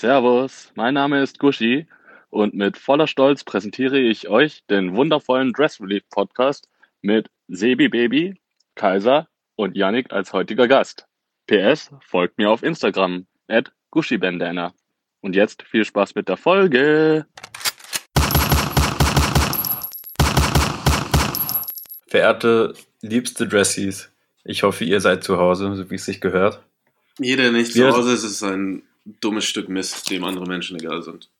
Servus, mein Name ist Gushi und mit voller Stolz präsentiere ich euch den wundervollen Dress Relief Podcast mit Sebi Baby, Kaiser und Yannick als heutiger Gast. PS, folgt mir auf Instagram, at GushiBandana. Und jetzt viel Spaß mit der Folge. Verehrte, liebste Dressies, ich hoffe, ihr seid zu Hause, so wie es sich gehört. Jeder, der nicht Wir- zu Hause ist, ist ein dummes Stück Mist, dem andere Menschen egal sind.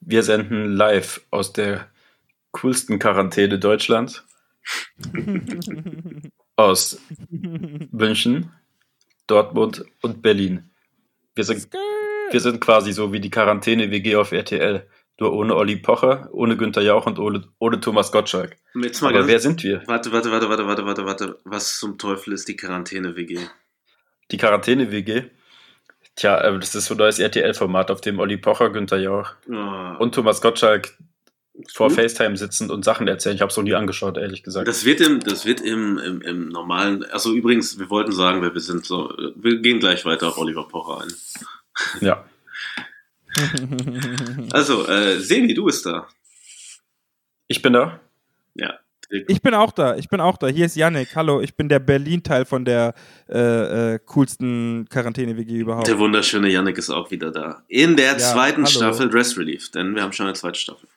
Wir senden live aus der coolsten Quarantäne Deutschlands. aus München, Dortmund und Berlin. Wir sind, wir sind quasi so wie die Quarantäne-WG auf RTL. Nur ohne Olli Pocher, ohne Günther Jauch und ohne, ohne Thomas Gottschalk. Jetzt mal Aber ganz, wer sind wir? warte, warte, warte, warte, warte, warte, warte. Was zum Teufel ist die Quarantäne-WG? Die Quarantäne-WG. Tja, äh, das ist so ein neues RTL-Format, auf dem Olli Pocher, Günther Jauch Oh, und Thomas Gottschalk vor gut. FaceTime sitzend und Sachen erzählen. Ich habe es noch nie angeschaut, ehrlich gesagt. Das wird im, das wird im, im, im normalen, also übrigens, wir wollten sagen, wir sind, so, wir gehen gleich weiter auf Oliver Pocher ein. ja. Also, äh, Sebi, du bist da. Ich bin da. Ja. Ich bin auch da, ich bin auch da. Hier ist Yannick. Hallo, ich bin der Berlin-Teil von der äh, äh, coolsten Quarantäne-WG überhaupt. Der wunderschöne Yannick ist auch wieder da. In der Ja, zweiten hallo. Staffel Dress Relief, denn wir haben schon eine zweite Staffel.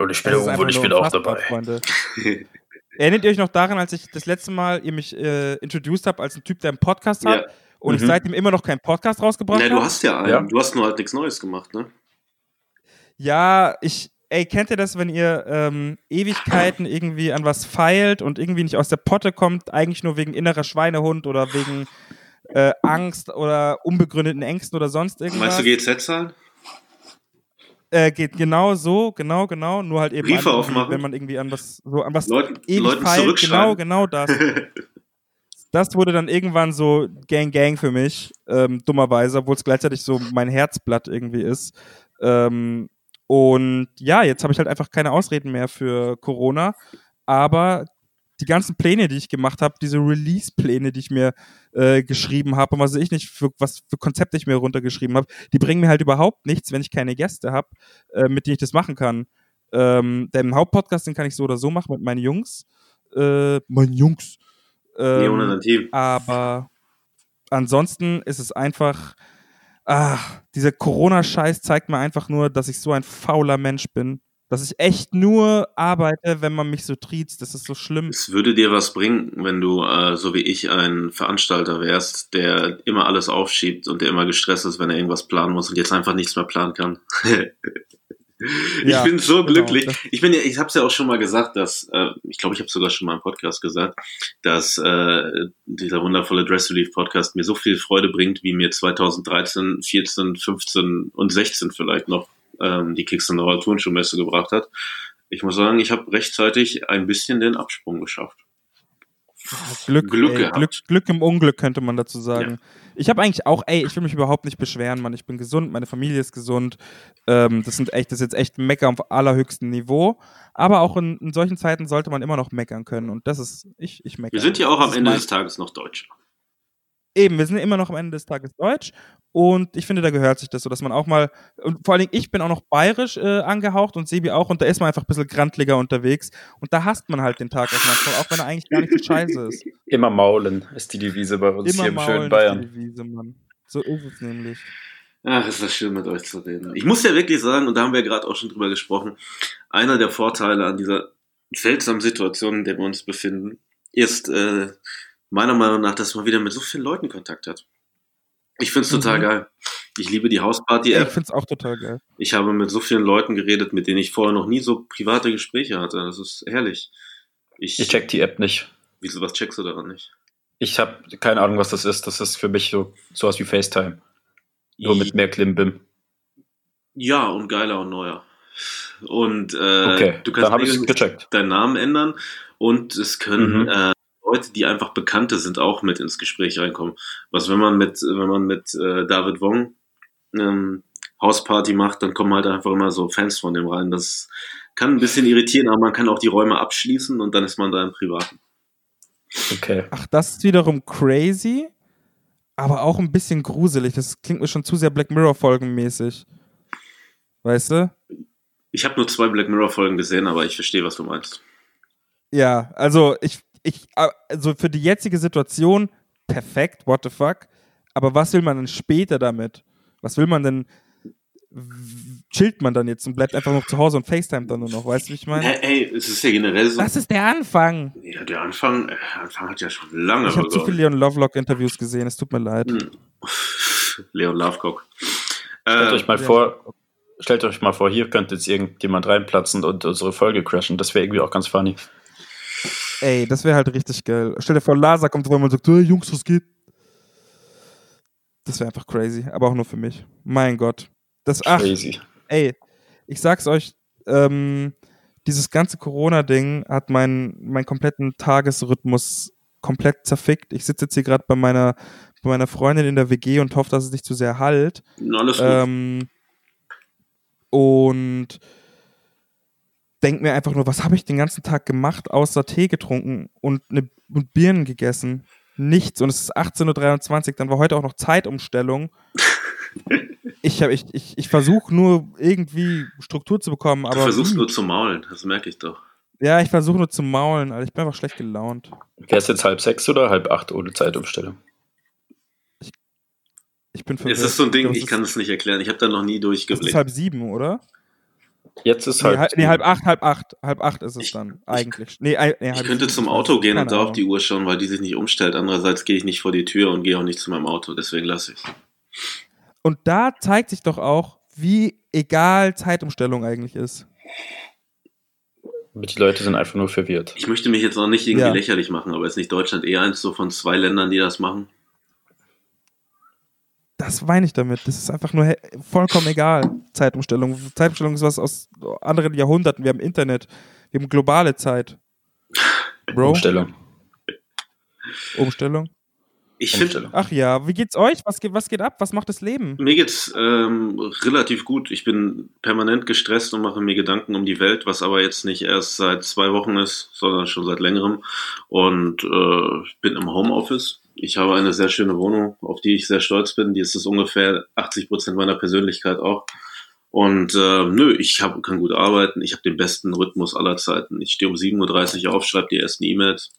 Und ich Das ist einfach nur unfassbar, Freunde. Erinnert ihr euch noch daran, als ich das letzte Mal ihr mich äh, introduced habt als ein Typ, der einen Podcast hat Ja. und ich Mhm. seitdem immer noch keinen Podcast rausgebracht habe? du hast ja einen, Ja. du hast nur halt nichts Neues gemacht, ne? Ja, ich, ey, kennt ihr das, wenn ihr ähm, Ewigkeiten irgendwie an was feilt und irgendwie nicht aus der Potte kommt, eigentlich nur wegen innerer Schweinehund oder wegen äh, Angst oder unbegründeten Ängsten oder sonst irgendwas? Meinst du GZ-Zahlen? Äh, geht genau so, genau, genau, nur halt eben, Briefe an, aufmachen? wenn man irgendwie an was, so an was Leuten, ewig Leuten feilt, genau, genau das. das wurde dann irgendwann so Gang Gang für mich, ähm, dummerweise, obwohl es gleichzeitig so mein Herzblatt irgendwie ist. Ähm, und ja, jetzt habe ich halt einfach keine Ausreden mehr für Corona, aber die ganzen Pläne, die ich gemacht habe, diese Release-Pläne, die ich mir äh, geschrieben habe und was weiß ich nicht, für, was für Konzepte ich mir runtergeschrieben habe, die bringen mir halt überhaupt nichts, wenn ich keine Gäste habe, äh, mit denen ich das machen kann. Ähm, den Hauptpodcast, den kann ich so oder so machen mit meinen Jungs. Äh, meinen Jungs. Ähm, Nee, ohne dein Team. aber ansonsten ist es einfach, ah, dieser Corona-Scheiß zeigt mir einfach nur, dass ich so ein fauler Mensch bin. Dass ich echt nur arbeite, wenn man mich so triezt. Das ist so schlimm. Es würde dir was bringen, wenn du, äh, so wie ich, ein Veranstalter wärst, der immer alles aufschiebt und der immer gestresst ist, wenn er irgendwas planen muss und jetzt einfach nichts mehr planen kann. ich Ja, bin so genau. glücklich. Das- Ich bin ja, ich habe es ja auch schon mal gesagt, dass, äh, ich glaube, ich habe sogar schon mal im Podcast gesagt, dass äh, dieser wundervolle Dress Relief Podcast mir so viel Freude bringt, wie mir 2013, 14, 15 und 16 vielleicht noch ähm, die Kickstarter Turnschuhmesse gebracht hat. Ich muss sagen, ich habe rechtzeitig ein bisschen den Absprung geschafft. Glück, Glück ey. Glück, Glück im Unglück, könnte man dazu sagen. Ich habe eigentlich auch, ey, ich will mich überhaupt nicht beschweren, Mann. Ich bin gesund, meine Familie ist gesund. Ähm, das sind echt, das ist jetzt echt Mecker auf allerhöchstem Niveau. Aber auch in, in solchen Zeiten sollte man immer noch meckern können. Und das ist, ich, ich meckere. Wir sind ja auch am Ende des Tages noch Deutsch. Eben, wir sind immer noch am Ende des Tages deutsch und ich finde, da gehört sich das so, dass man auch mal, und vor allen Dingen, ich bin auch noch bayerisch äh, angehaucht und Sebi auch und da ist man einfach ein bisschen grantliger unterwegs und da hasst man halt den Tag auch manchmal, auch wenn er eigentlich gar nicht so scheiße ist. Immer maulen ist die Devise bei uns Immer hier im maulen schönen ist Bayern. die Devise, Mann. So ist es nämlich. Ach, ist das schön mit euch zu reden. Ich muss ja wirklich sagen, und da haben wir gerade auch schon drüber gesprochen, einer der Vorteile an dieser seltsamen Situation, in der wir uns befinden, ist äh, meiner Meinung nach, dass man wieder mit so vielen Leuten Kontakt hat. Ich find's total Mhm. geil. Ich liebe die Ey, ich Hausparty-App. find's auch total geil. Ich habe mit so vielen Leuten geredet, mit denen ich vorher noch nie so private Gespräche hatte. Das ist herrlich. Ich, Ich check die App nicht. Wieso, was checkst du daran nicht? Ich habe keine Ahnung, was das ist. Das ist für mich so sowas wie FaceTime. Nur mit mehr Klimbim. Ja, und geiler und neuer. Und äh, Okay, du kannst ich es deinen Namen ändern und es können Mhm. äh, Leute, die einfach Bekannte sind, auch mit ins Gespräch reinkommen. Was wenn man mit, wenn man mit äh, David Wong ähm, Hausparty macht, dann kommen halt einfach immer so Fans von dem rein. Das kann ein bisschen irritieren, aber man kann auch die Räume abschließen und dann ist man da im Privaten. Okay. Ach, das ist wiederum crazy. aber auch ein bisschen gruselig. Das klingt mir schon zu sehr Black Mirror-Folgenmäßig. Weißt du? Ich habe nur zwei Black Mirror-Folgen gesehen, aber ich verstehe, was du meinst. Ja, also ich, ich, also für die jetzige Situation perfekt, what the fuck. Aber was will man denn später damit? Was will man denn? Chillt man dann jetzt und bleibt einfach noch zu Hause und FaceTime dann nur noch, weißt du, wie ich meine? Hey, hey, es ist ja generell so. Das ist der Anfang. Ja, der Anfang, der äh, Anfang hat ja schon lange Ich habe zu viele Leon Lovelock-Interviews gesehen, es tut mir leid. Hm. Leon Lovecock. Stellt äh, euch mal vor, stellt euch mal vor, hier könnte jetzt irgendjemand reinplatzen und unsere Folge crashen. Das wäre irgendwie auch ganz funny. Ey, das wäre halt richtig geil. Stell dir vor, Lasa kommt vorbei und sagt, hey, Jungs, was geht? Das wäre einfach crazy, aber auch nur für mich. Mein Gott. Das, ach, crazy. Ey, ich sag's euch, ähm, dieses ganze Corona-Ding hat meinen mein kompletten Tagesrhythmus komplett zerfickt. Ich sitze jetzt hier gerade bei meiner, bei meiner Freundin in der WG und hoffe, dass es nicht zu sehr halt. Alles gut. Ähm, und denke mir einfach nur, was habe ich den ganzen Tag gemacht, außer Tee getrunken und, eine, und Birnen gegessen? Nichts. Und es ist 18.23 Uhr, dann war heute auch noch Zeitumstellung. ich ich, ich, ich versuche nur irgendwie Struktur zu bekommen. Aber du versuchst wie? nur zu maulen, das merke ich doch. Ja, ich versuche nur zu maulen, also ich bin einfach schlecht gelaunt. Wäre es jetzt halb sechs oder halb acht ohne Zeitumstellung? Ich, ich bin verwirrt. Es ist so ein Ding, ich, kann es nicht erklären. Ich habe da noch nie durchgeblickt. Es ist halb sieben, oder? Jetzt ist halb. Nee, halb, nee, halb acht, halb acht. Halb acht ist es ich, dann eigentlich. Nee, nee, ich könnte zum Auto gehen und da auf die Uhr schauen, weil die sich nicht umstellt. Andererseits gehe ich nicht vor die Tür und gehe auch nicht zu meinem Auto. Deswegen lasse ich es. Und da zeigt sich doch auch, wie egal Zeitumstellung eigentlich ist. Die Leute sind einfach nur verwirrt. Ich möchte mich jetzt auch nicht irgendwie ja. lächerlich machen, aber ist nicht Deutschland eher eins so von zwei Ländern, die das machen? Das meine ich damit. Das ist einfach nur vollkommen egal. Zeitumstellung. Zeitumstellung ist was aus anderen Jahrhunderten. Wir haben Internet. Wir haben globale Zeit. Bro. Umstellung. Umstellung. Ich finde. Ach ja, wie geht's euch? Was geht, was geht ab? Was macht das Leben? Mir geht's ähm, relativ gut. Ich bin permanent gestresst und mache mir Gedanken um die Welt, was aber jetzt nicht erst seit zwei Wochen ist, sondern schon seit längerem. Und äh, bin im Homeoffice ich habe eine sehr schöne Wohnung, auf die ich sehr stolz bin. Die ist es ungefähr 80 Prozent meiner Persönlichkeit auch. Und äh, nö, ich hab, kann gut arbeiten. Ich habe den besten Rhythmus aller Zeiten. Ich stehe um 7.30 Uhr auf, schreibe die ersten E-Mails,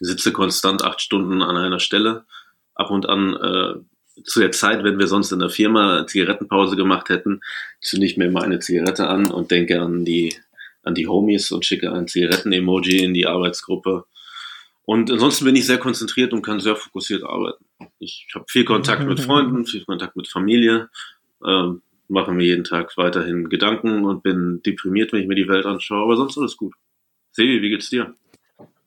sitze konstant acht Stunden an einer Stelle. Ab und an äh, zu der Zeit, wenn wir sonst in der Firma Zigarettenpause gemacht hätten, zünde ich mir immer eine Zigarette an und denke an die, an die Homies und schicke ein Zigaretten-Emoji in die Arbeitsgruppe und ansonsten bin ich sehr konzentriert und kann sehr fokussiert arbeiten. Ich habe viel Kontakt mit Freunden, viel Kontakt mit Familie, ähm, mache mir jeden Tag weiterhin Gedanken und bin deprimiert, wenn ich mir die Welt anschaue, aber sonst alles gut. Sebi, wie geht's dir?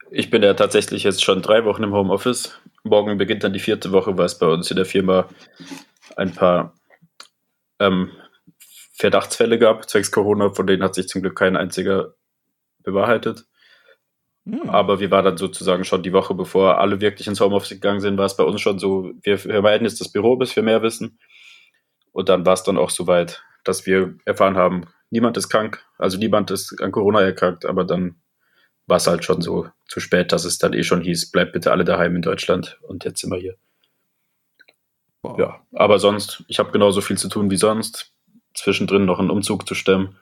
Ich bin ja tatsächlich jetzt schon drei Wochen im Homeoffice. Morgen beginnt dann die vierte Woche, weil es bei uns in der Firma ein paar ähm, Verdachtsfälle gab, zwecks Corona, von denen hat sich zum Glück kein einziger bewahrheitet. Aber wir waren dann sozusagen schon die Woche, bevor alle wirklich ins Homeoffice gegangen sind, war es bei uns schon so, wir vermeiden jetzt das Büro, bis wir mehr wissen. Und dann war es dann auch soweit, dass wir erfahren haben, niemand ist krank, also niemand ist an Corona erkrankt, aber dann war es halt schon so zu spät, dass es dann eh schon hieß, bleibt bitte alle daheim in Deutschland und jetzt sind wir hier. Boah. Ja, aber sonst, ich habe genauso viel zu tun wie sonst, zwischendrin noch einen Umzug zu stemmen.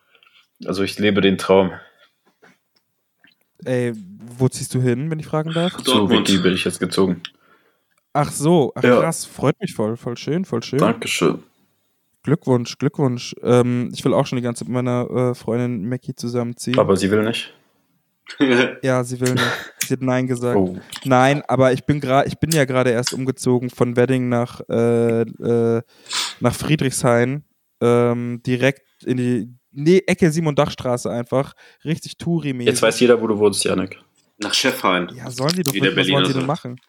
Also ich lebe den Traum. Ey, wo ziehst du hin, wenn ich fragen darf? Zu Wiki bin ich jetzt gezogen. Ach so, ach ja. krass, freut mich voll, voll schön, voll schön. Dankeschön. Glückwunsch, Glückwunsch. Ähm, ich will auch schon die ganze Zeit mit meiner äh, Freundin Mackie zusammenziehen. Aber sie will nicht. ja, sie will nicht. Sie hat Nein gesagt. Oh. Nein, aber ich bin ich bin ja gerade erst umgezogen von Wedding nach, äh, äh, nach Friedrichshain. Ähm, direkt in die Nee, Ecke Simon Dachstraße einfach. Richtig Touri-mäßig. Jetzt weiß jeder, wo du wohnst, Janik. Nach Chefhain. Ja, sollen die doch Wie was sollen sie denn machen?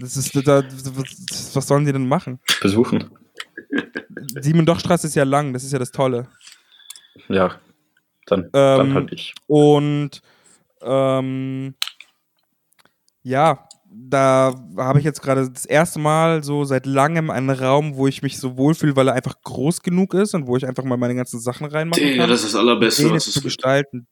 Das ist, da, was sollen die denn machen? Besuchen. Simon Dachstraße ist ja lang, das ist ja das Tolle. Ja, dann, ähm, dann halt ich. Und ähm, ja, da habe ich jetzt gerade das erste Mal so seit langem einen Raum, wo ich mich so wohlfühle, weil er einfach groß genug ist und wo ich einfach mal meine ganzen Sachen reinmachen kann. Ja, das ist das Allerbeste, was es zu gestalten.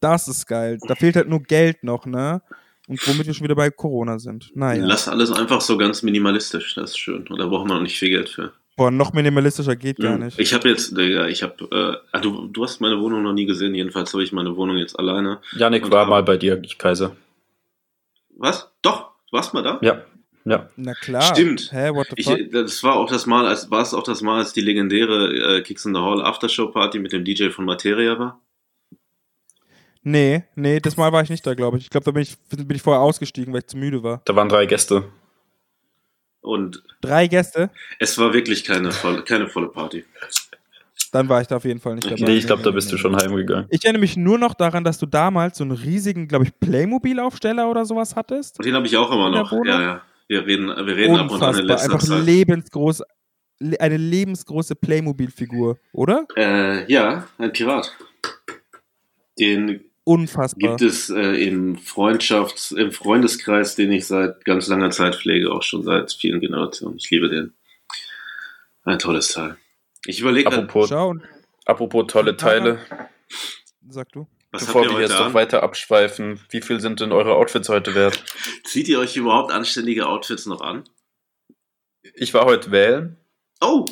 Das ist geil. Da fehlt halt nur Geld noch, ne? Und womit wir schon wieder bei Corona sind. Naja. Lass alles einfach so ganz minimalistisch, das ist schön. Und da braucht man auch nicht viel Geld für. Boah, noch minimalistischer geht gar Mhm. nicht. Ich habe jetzt, Digga, ich habe, äh, ah, du, du hast meine Wohnung noch nie gesehen, jedenfalls habe ich meine Wohnung jetzt alleine. Janik war mal bei dir, Kaiser. Was? Doch, du warst mal da? Ja, ja. Na klar. Stimmt. Hä, what the Ich, fuck? das war auch das Mal, als war es auch das Mal, als die legendäre äh, Kicks in the Hall Aftershow Party mit dem DJ von Materia war. Nee, nee, das Mal war ich nicht da, glaube ich. Ich glaube, da bin ich, bin ich vorher ausgestiegen, weil ich zu müde war. Da waren drei Gäste. Und Drei Gäste, es war wirklich keine volle, keine volle Party. Dann war ich da auf jeden Fall nicht dabei. Nee, ich glaube, da bist du schon heimgegangen. Ich erinnere mich nur noch daran, dass du damals so einen riesigen, glaube ich, Playmobil-Aufsteller oder sowas hattest. Und den habe ich auch immer noch. Ja, ja. Wir reden, wir reden ab und an in Unfassbar. letzter Einfach Zeit. lebensgroß, le- eine lebensgroße Playmobil-Figur, oder? Äh, ja, ein Pirat. Den Unfassbar. gibt es äh, im Freundschafts-, im Freundeskreis, den ich seit ganz langer Zeit pflege, auch schon seit vielen Generationen. Ich liebe den. Ein tolles Teil. Ich überlege, Apropos, apropos tolle Teile, sag du. was bevor wir jetzt heute noch an? weiter abschweifen, wie viel sind denn eure Outfits heute wert? Zieht ihr euch überhaupt anständige Outfits noch an? Ich war heute wählen. Oh,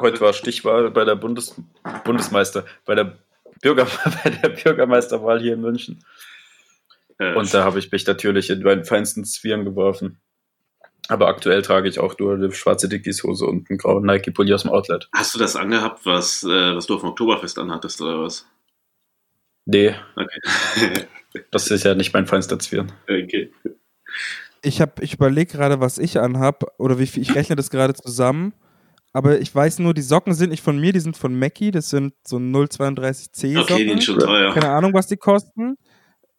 Heute war Stichwahl bei der Bundes Bundesmeister, bei der, Bürger bei der Bürgermeisterwahl hier in München. äh, Und da habe ich mich natürlich in meinen feinsten Zwirn geworfen. Aber aktuell trage ich auch nur eine schwarze Dickies-Hose und einen grauen Nike-Pulli aus dem Outlet. hast du das angehabt, was, äh, was du auf dem Oktoberfest anhattest, oder was? Nee, Okay. das ist ja nicht mein feinster Zwirn. okay. Ich, hab- ich überlege gerade, was ich anhab oder wie viel. Ich rechne das gerade zusammen. Aber ich weiß nur, die Socken sind nicht von mir, die sind von Mackie. Das sind so 032C Socken. Okay, die sind schon teuer. Keine Ahnung, was die kosten.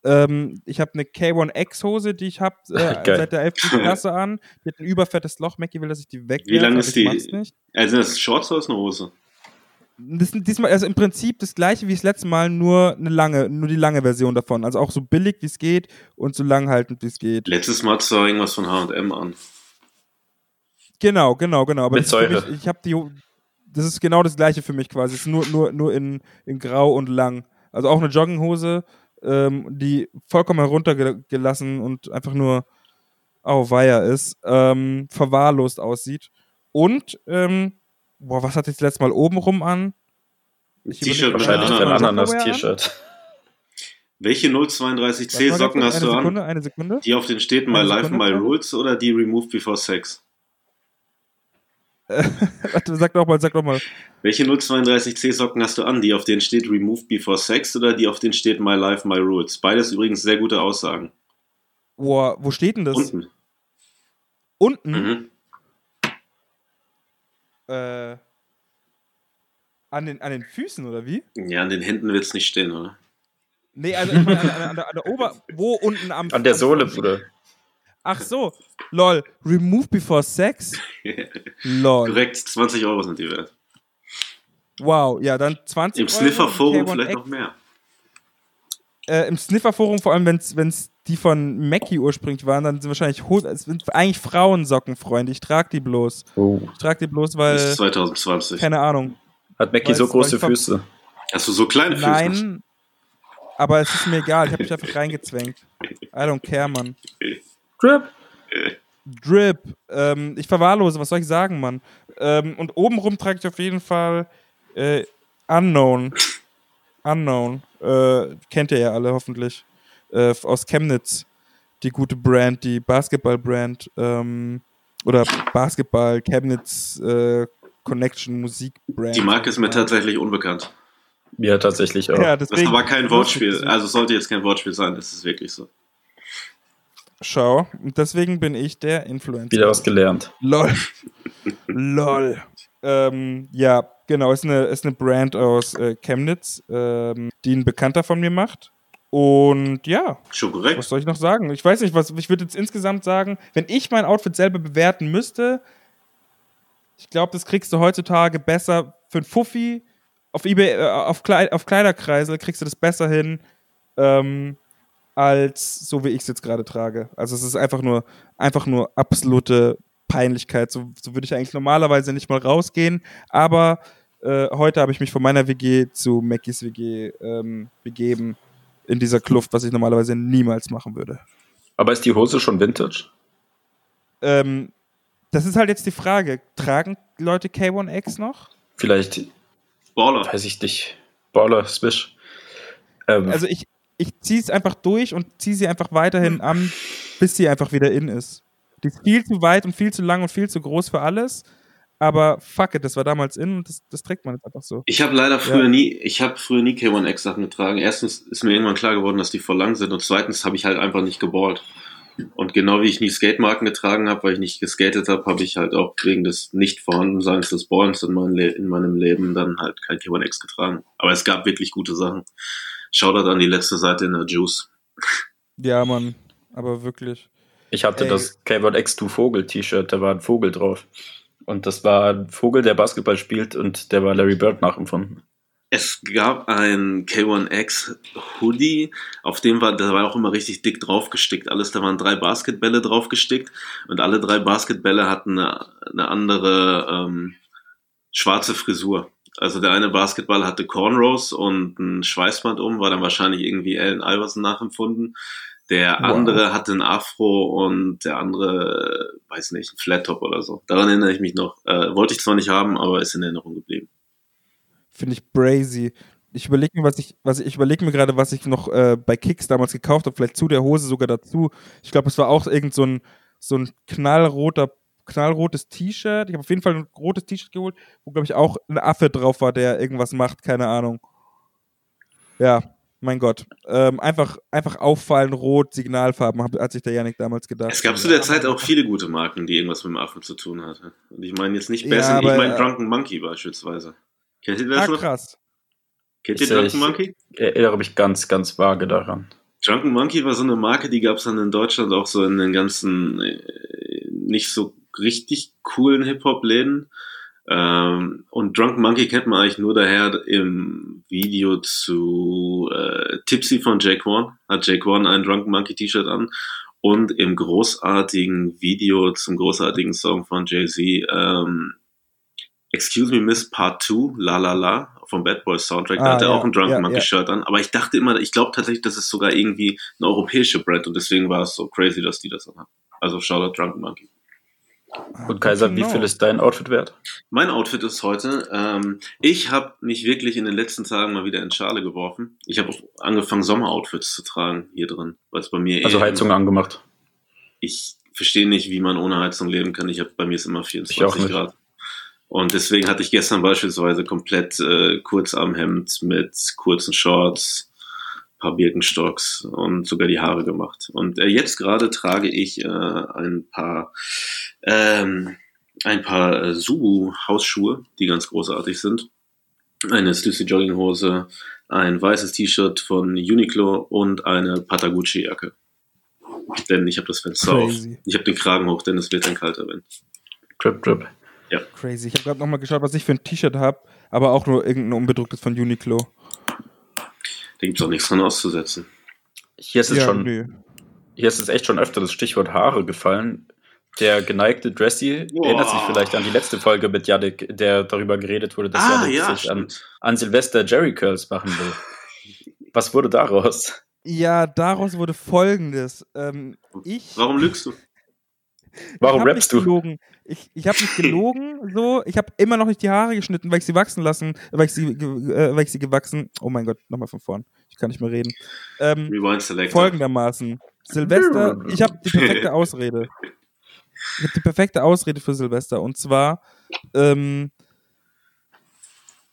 Ähm, ich habe eine K1X-Hose, die ich habe äh, seit der 11. Klasse an. Die hat ein überfettes Loch. Mackie will, dass ich die wegwerfe. Wie lang aber ist die? Nicht. Also das ist Shorts oder ist eine Hose? Das ist diesmal, also im Prinzip das gleiche wie das letzte Mal, nur eine lange, nur die lange Version davon. Also auch so billig wie es geht und so langhaltend wie es geht. Letztes Mal hattest du irgendwas von H&M an. Genau, genau, genau. Aber Mit das ist für Säure. Mich, ich habe die, das ist genau das gleiche für mich quasi. Es ist nur, nur, nur in, in Grau und lang. Also auch eine Jogginghose, ähm, die vollkommen heruntergelassen und einfach nur auweia ist, ähm, verwahrlost aussieht. Und, ähm, boah, was hatte ich das letzte Mal oben rum an? Ich T-Shirt Wahrscheinlich Ananas. Ananas-T-Shirt. Welche Warte 032C mal Socken hast du eine an? Sekunde, Eine Sekunde. Die auf den steht My Life, Sekunde, My. Rules oder die Removed Before Sex? Warte, sag doch mal, sag doch mal. Welche 032C Socken hast du an? Die auf denen steht Removed Before Sex oder die auf denen steht My Life, My Rules? Beides übrigens sehr gute Aussagen. Boah, wo steht denn das? Unten. Unten? Mhm. Äh, an, den, an den Füßen, oder wie? Ja, an den Händen wird es nicht stehen, oder? Nee, also ich meine an, an, an, der, an der Ober... Wo unten am... An der am- Sohle, Bruder. Ach so. Lol. Remove before sex? Lol. Korrekt, 20 Euro sind die wert. Wow, ja, dann 20 Im Euro, Sniffer-Forum K1X. vielleicht noch mehr. Äh, Im Sniffer-Forum, vor allem, wenn es die von Mackie ursprünglich waren, dann sind wahrscheinlich Hose, es sind eigentlich Frauensocken, Freunde. Ich trage die bloß. Oh. Ich trage die bloß, weil... 2020. Keine Ahnung. Hat Mackie so große Füße? Hast du so kleine Füße? Nein, aber es ist mir egal. Ich habe mich einfach reingezwängt. I don't care, Mann. Drip. Drip. Ähm, ich verwahrlose, was soll ich sagen, Mann? Ähm, und obenrum trage ich auf jeden Fall äh, Unknown. Unknown. Äh, kennt ihr ja alle hoffentlich. Äh, aus Chemnitz. Die gute Brand, die Basketball-Brand. Ähm, oder Basketball, Chemnitz äh, Connection, Musik-Brand. Die Marke ist mir tatsächlich unbekannt. Ja, tatsächlich auch. Ja, Das deswegen, war kein Wortspiel. Also sollte jetzt kein Wortspiel sein, das ist wirklich so. Schau, und deswegen bin ich der Influencer. Wieder was gelernt. Lol. Lol. Ähm, ja, genau, ist eine, ist eine Brand aus äh, Chemnitz, ähm, die ein Bekannter von mir macht. Und ja, Schon korrekt. was soll ich noch sagen? Ich weiß nicht, was ich würde jetzt insgesamt sagen, wenn ich mein Outfit selber bewerten müsste, ich glaube, das kriegst du heutzutage besser für ein Fuffi. Auf eBay, äh, auf, Kleid auf Kleiderkreisel kriegst du das besser hin, ähm, als so wie ich es jetzt gerade trage. Also es ist einfach nur, einfach nur absolute Peinlichkeit. So, so würde ich eigentlich normalerweise nicht mal rausgehen. Aber äh, heute habe ich mich von meiner WG zu Mackies WG ähm, begeben in dieser Kluft, was ich normalerweise niemals machen würde. Aber ist die Hose schon Vintage? Ähm, das ist halt jetzt die Frage. Tragen Leute K1X noch? Vielleicht, Baller. weiß ich nicht. Baller, Swish. Ähm, Also ich, ich ziehe es einfach durch und ziehe sie einfach weiterhin an, bis sie einfach wieder in ist. Die ist viel zu weit und viel zu lang und viel zu groß für alles. Aber fuck it, das war damals in und das, das trägt man jetzt einfach so. Ich habe leider früher Ja. nie, ich habe früher nie K1X Sachen getragen. Erstens ist mir irgendwann klar geworden, dass die voll lang sind und zweitens habe ich halt einfach nicht geballt. Und genau wie ich nie Skatemarken getragen habe, weil ich nicht geskatet habe, habe ich halt auch wegen des Nicht-Vorhandenseins des Ballens in, mein in meinem Leben dann halt kein K1X getragen. Aber es gab wirklich gute Sachen. Shoutout an die letzte Seite in der Juice. Ja, Mann. Aber wirklich. Ich hatte Ey. das K-Word X2 Vogel T-Shirt, da war ein Vogel drauf. Und das war ein Vogel, der Basketball spielt und der war Larry Bird nachempfunden. Es gab ein K1X Hoodie, auf dem war, da war auch immer richtig dick draufgestickt. Alles, da waren drei Basketbälle draufgestickt und alle drei Basketbälle hatten eine, eine andere ähm, schwarze Frisur. Also der eine Basketball hatte Cornrows und ein Schweißband um, war dann wahrscheinlich irgendwie Allen Iverson nachempfunden. Der Wow. andere hatte ein Afro und der andere, weiß nicht, ein Flat Top oder so. Daran erinnere ich mich noch. Äh, wollte ich zwar nicht haben, aber ist in Erinnerung geblieben. Finde ich brazy. Ich überlege mir, was ich, was ich, ich überlege mir gerade, was ich noch äh, bei Kicks damals gekauft habe, vielleicht zu der Hose sogar dazu. Ich glaube, es war auch irgend so ein, so ein knallroter, knallrotes T-Shirt. Ich habe auf jeden Fall ein rotes T-Shirt geholt, wo, glaube ich, auch ein Affe drauf war, der irgendwas macht, keine Ahnung. Ja, mein Gott. Ähm, einfach, einfach auffallen, rot, Signalfarben, hab, hat sich der Janik damals gedacht. Es gab zu der Zeit auch viele gute Marken, die irgendwas mit dem Affen zu tun hatten. Und ich meine jetzt nicht Ja, besser, ich aber, meine äh, Drunken Monkey beispielsweise. Kennt ihr das Ah, noch? krass. Kennt ihr Ich, Drunken ich- Monkey? Erinnere mich ganz, ganz vage daran. Drunken Monkey war so eine Marke, die gab es dann in Deutschland auch so in den ganzen äh, nicht so richtig coolen Hip-Hop-Läden. Ähm, und Drunken Monkey kennt man eigentlich nur daher im Video zu äh, Tipsy von Jake One. Hat Jake One ein Drunken Monkey T-Shirt an. Und im großartigen Video zum großartigen Song von Jay-Z, ähm, Excuse Me Miss Part 2, La La La, vom Bad Boys Soundtrack, da Ah, hat er ja, auch ein Drunken ja, Monkey ja. Shirt an. Aber ich dachte immer, ich glaube tatsächlich, das ist sogar irgendwie eine europäische Brand und deswegen war es so crazy, dass die das dann haben. Also Shoutout Drunken Monkey. Und Kaiser, wie viel ist dein Outfit wert? Mein Outfit ist heute, ähm, ich habe mich wirklich in den letzten Tagen mal wieder in Schale geworfen. Ich habe angefangen, Sommeroutfits zu tragen hier drin, weil es bei mir Also eher- Heizung angemacht. ich verstehe nicht, wie man ohne Heizung leben kann. Ich habe bei mir ist immer Ich auch 24 nicht. Grad. Und deswegen hatte ich gestern beispielsweise komplett äh, Kurzarmhemd mit kurzen Shorts, paar Birkenstocks und sogar die Haare gemacht. Und äh, jetzt gerade trage ich äh, ein paar ähm, ein paar äh, Subu Hausschuhe, die ganz großartig sind. Eine Stussy Jogginghose, ein weißes T-Shirt von Uniqlo und eine Patagucci Jacke. Denn ich habe das Fenster auf. Crazy. Ich habe den Kragen hoch, denn es wird ein kalter Wind. Drip, drip. Crazy. Ich habe gerade nochmal geschaut, was ich für ein T-Shirt habe, aber auch nur irgendein unbedrucktes von Uniqlo. Da gibt's auch nichts dran auszusetzen. Hier ist es ja, schon, hier ist es echt schon öfter das Stichwort Haare gefallen. Der geneigte Dressy Boah. erinnert sich vielleicht an die letzte Folge mit Janik, der darüber geredet wurde, dass ah, Janik ja, sich an, an Silvester Jerry Curls machen will. Was wurde daraus? Ja, daraus wurde folgendes. Ähm, ich Warum lügst du? Warum rappst nicht du? Gelogen. Ich, ich habe nicht gelogen, so. Ich habe immer noch nicht die Haare geschnitten, weil ich sie wachsen lassen, weil ich sie, äh, weil ich sie gewachsen. Oh mein Gott, nochmal von vorn. Ich kann nicht mehr reden. Ähm, Rewind Selector. folgendermaßen. Silvester, ich habe die perfekte Ausrede. Ich habe die perfekte Ausrede für Silvester. Und zwar, ähm,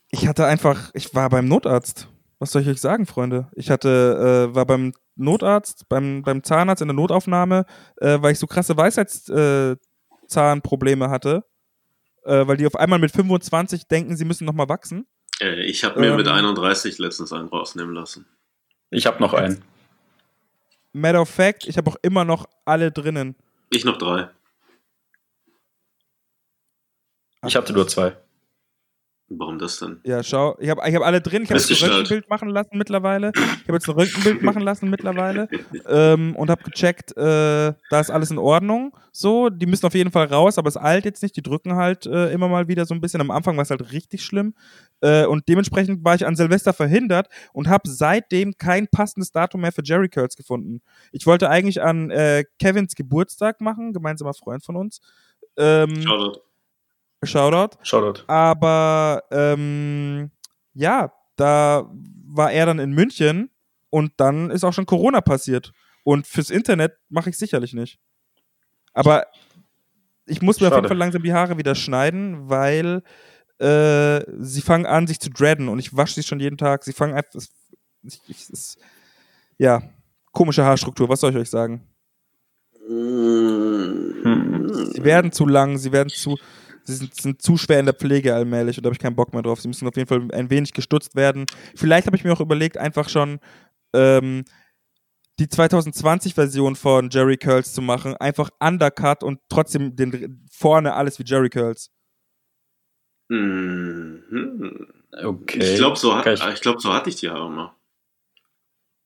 ich hatte einfach, ich war beim Notarzt. Was soll ich euch sagen, Freunde? Ich hatte, äh, war beim Notarzt, beim, beim Zahnarzt in der Notaufnahme, äh, weil ich so krasse Weisheitszahnprobleme äh, hatte. Äh, weil die auf einmal mit 25 denken, sie müssen nochmal wachsen. Äh, ich habe mir Ähm. mit 31 letztens einen rausnehmen lassen. Ich habe noch einen. Matter of fact, ich habe auch immer noch alle drinnen. Ich noch drei. Ich hatte nur zwei. Warum das denn? Ja, schau, ich habe ich hab alle drin. Ich habe jetzt ein Röntgenbild machen lassen mittlerweile. Ich habe jetzt ein Röntgenbild machen lassen mittlerweile ähm, und habe gecheckt, äh, da ist alles in Ordnung. So, die müssen auf jeden Fall raus, aber es eilt jetzt nicht. Die drücken halt äh, immer mal wieder so ein bisschen. Am Anfang war es halt richtig schlimm äh, und dementsprechend war ich an Silvester verhindert und habe seitdem kein passendes Datum mehr für Jerry Curls gefunden. Ich wollte eigentlich an äh, Kevins Geburtstag machen, gemeinsamer Freund von uns. Ähm, Shoutout. Shoutout. Shoutout. Aber ähm, ja, da war er dann in München und dann ist auch schon Corona passiert. Und fürs Internet mache ich sicherlich nicht. Aber ich muss mir Schade. auf jeden Fall langsam die Haare wieder schneiden, weil äh, sie fangen an, sich zu dreaden und ich wasche sie schon jeden Tag. Sie fangen einfach. Ich, ich, ist, ja, komische Haarstruktur, was soll ich euch sagen? Sie werden zu lang, sie werden zu. Sie sind, sind zu schwer in der Pflege allmählich und da habe ich keinen Bock mehr drauf. Sie müssen auf jeden Fall ein wenig gestutzt werden. Vielleicht habe ich mir auch überlegt, einfach schon ähm, die 2020-Version von Jerry Curls zu machen. Einfach Undercut und trotzdem den, vorne alles wie Jerry Curls. Mhm. Okay. Ich glaube, so, hat, ich- ich glaub, so hatte ich die Haare mal.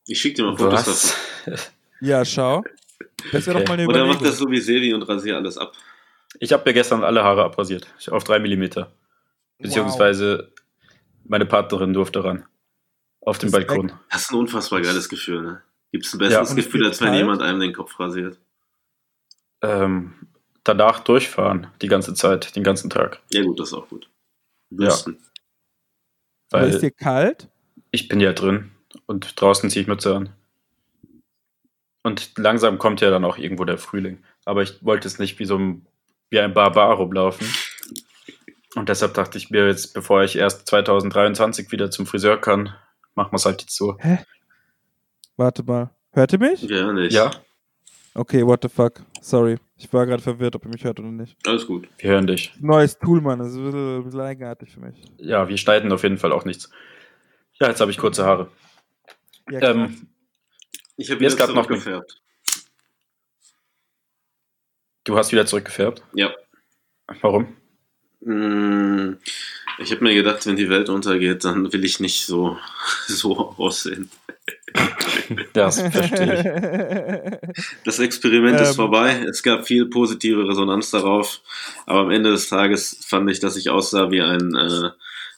Ich schicke dir mal Fotos davon. Ja, schau. Das wäre Okay. doch mal eine Oder mach das so wie Sevi und rasier alles ab. Ich habe mir gestern alle Haare abrasiert. Auf 3 mm. Beziehungsweise meine Partnerin durfte ran. Auf dem Respekt. Balkon. Das ist ein unfassbar geiles Gefühl, ne? Gibt es ein besseres Ja. Gefühl, als wenn jemand einem den Kopf rasiert? Ähm, danach durchfahren, die ganze Zeit, den ganzen Tag. Ja, gut, das ist auch gut. Bürsten. Ist Weil dir kalt? ich bin ja drin und draußen ziehe ich Mütze an. Und langsam kommt ja dann auch irgendwo der Frühling. Aber ich wollte es nicht wie so ein, wie ein Barbar rumlaufen. Und deshalb dachte ich mir jetzt, bevor ich erst 2023 wieder zum Friseur kann, machen wir es halt jetzt so. Warte mal. Hört ihr mich? Ja, nicht. Ja, Okay, what the fuck. Sorry. Ich war gerade verwirrt, ob ihr mich hört oder nicht. Alles gut. wir hören dich. Neues Tool, Mann. Das ist ein bisschen, ein bisschen eigenartig für mich. Ja, wir schneiden auf jeden Fall auch nichts. Ja, jetzt habe ich kurze Haare. Ja. Ähm, Ich habe wieder grad noch ge- zurückgefärbt. Du hast wieder zurückgefärbt. Ja. Warum? Mm, Ich habe mir gedacht, wenn die Welt untergeht, dann will ich nicht so, so aussehen. Das verstehe ich. Das Experiment ist Ähm. vorbei. Es gab viel positive Resonanz darauf. Aber am Ende des Tages fand ich, dass ich aussah wie ein, äh,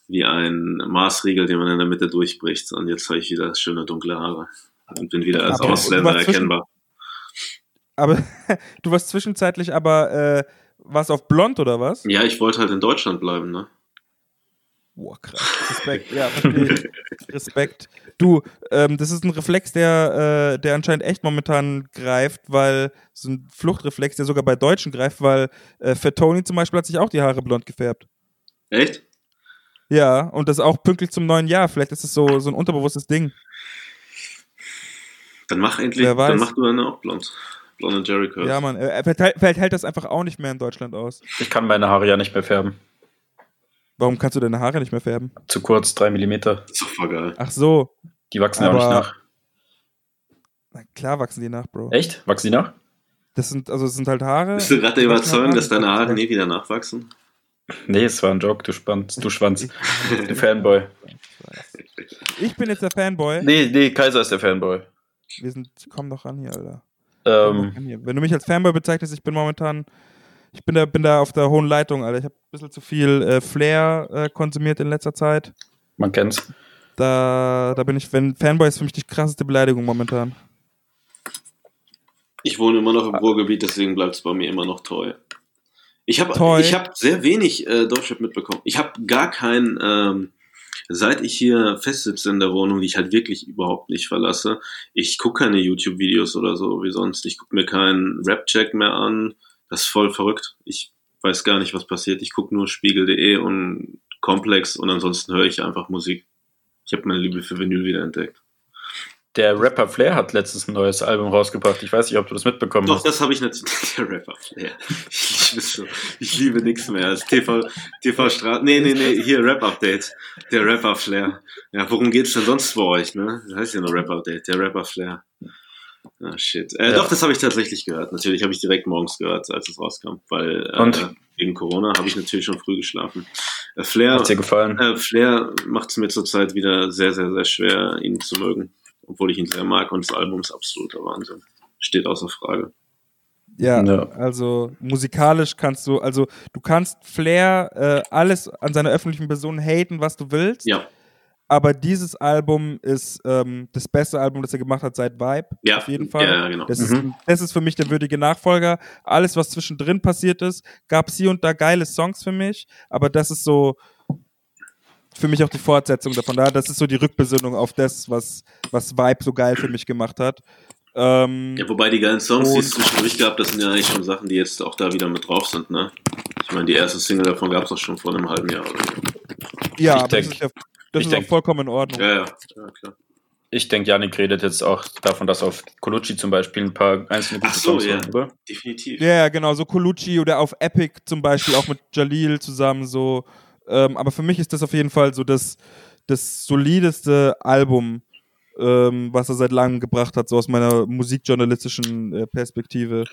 wie ein Maßriegel, den man in der Mitte durchbricht. Und jetzt habe ich wieder schöne dunkle Haare. Und bin wieder als Ausländer erkennbar. Aber du warst zwischenzeitlich aber, äh, warst auf blond oder was? Ja, ich wollte halt in Deutschland bleiben, ne? Boah, krass. Respekt, ja, verstehe. Respekt. Du, ähm, das ist ein Reflex, der, äh, der anscheinend echt momentan greift, weil so ein Fluchtreflex, der sogar bei Deutschen greift, weil äh, für Tony zum Beispiel hat sich auch die Haare blond gefärbt. Echt? Ja, und das auch pünktlich zum neuen Jahr. Vielleicht ist es so, so ein unterbewusstes Ding. Dann mach endlich, dann mach du eine auch blond. Blonde Jerry Curls. Ja, Mann. Vielleicht, vielleicht hält das einfach auch nicht mehr in Deutschland aus. Ich kann meine Haare ja nicht mehr färben. Warum kannst du deine Haare nicht mehr färben? Zu kurz, 3 mm. Das ist doch voll geil. Ach so. Die wachsen ja auch nicht Aber- nach. Na klar wachsen die nach, Bro. Echt? Wachsen die nach? Das sind, also es sind halt Haare. Bist du gerade der Überzeugung, halt dass deine. Haare nie wieder nachwachsen? Nee, es war ein Joke, du Schwanz. Du Schwanz. Du Fanboy. Ich bin jetzt der Fanboy. Nee, nee, Kaiser ist der Fanboy. Wir sind, komm doch ran hier, Alter. Ähm. Wenn du mich als Fanboy bezeichnest, ich bin momentan, ich bin da, bin da auf der hohen Leitung, Alter. Ich habe ein bisschen zu viel äh, Flair äh, konsumiert in letzter Zeit. man kennt's. Da, da bin ich, wenn Fanboy ist für mich die krasseste Beleidigung momentan. Ich wohne immer noch im Ruhrgebiet, deswegen bleibt es bei mir immer noch treu. Ich habe hab sehr wenig äh, Deutschrap mitbekommen. Ich habe gar kein, ähm, seit ich hier festsitze in der Wohnung, die ich halt wirklich überhaupt nicht verlasse, ich gucke keine YouTube-Videos oder so wie sonst. Ich gucke mir keinen Rap-Check mehr an. Das ist voll verrückt. Ich weiß gar nicht, was passiert. Ich gucke nur spiegel.de und Komplex und ansonsten höre ich einfach Musik. Ich habe meine Liebe für Vinyl wieder entdeckt. Der Rapper Flair hat letztens ein neues Album rausgebracht. Ich weiß nicht, ob du das mitbekommen Doch, hast. das habe ich natürlich. Der Rapper Flair. Ich liebe es so. Ich liebe nichts mehr als TV, TV Straße. Nee, nee, nee, hier Rap Update. Der Rapper Flair. Ja, worum geht's denn sonst bei euch, ne? Das heißt ja nur Rap Update. Der Rapper Flair. Ah, shit. Äh, Ja. Doch, das habe ich tatsächlich gehört. Natürlich habe ich direkt morgens gehört, als es rauskam. Weil äh, wegen Corona habe ich natürlich schon früh geschlafen. Äh, Flair, Hat's dir gefallen? Äh, Flair macht es mir zurzeit wieder sehr, sehr, sehr schwer, ihn zu mögen. Obwohl ich ihn sehr mag und das Album ist absoluter Wahnsinn. Steht außer Frage. Ja, Ja. also musikalisch kannst du, also du kannst Flair äh, alles an seiner öffentlichen Person haten, was du willst. Ja, Aber dieses Album ist ähm, das beste Album, das er gemacht hat seit Vibe. ja. Auf jeden Fall. Ja, genau. Das, ist, Mhm. das ist für mich der würdige Nachfolger. Alles, was zwischendrin passiert ist, gab es hier und da geile Songs für mich, aber das ist so für mich auch die Fortsetzung davon. Da, das ist so die Rückbesinnung auf das, was, was Vibe so geil für mich gemacht hat. Ähm, Ja, wobei die geilen Songs, die es zwischendurch gab, das sind ja eigentlich schon Sachen, die jetzt auch da wieder mit drauf sind, ne? Ich meine, die erste Single davon gab es auch schon vor einem halben Jahr oder so. ja, ich aber denk- das ist, ja, das ich ist denk- auch vollkommen in Ordnung. Ja, ja, ja, klar. Ich denke, Janik redet jetzt auch davon, dass auf Colucci zum Beispiel ein paar einzelne gute Ach so, Songs ja. waren, oder? Definitiv. Ja, ja, genau, so Colucci oder auf Epic zum Beispiel, auch mit Jalil zusammen so. Ähm, aber für mich ist das auf jeden Fall so das, das solideste Album, ähm, was er seit langem gebracht hat, so aus meiner musikjournalistischen äh, Perspektive.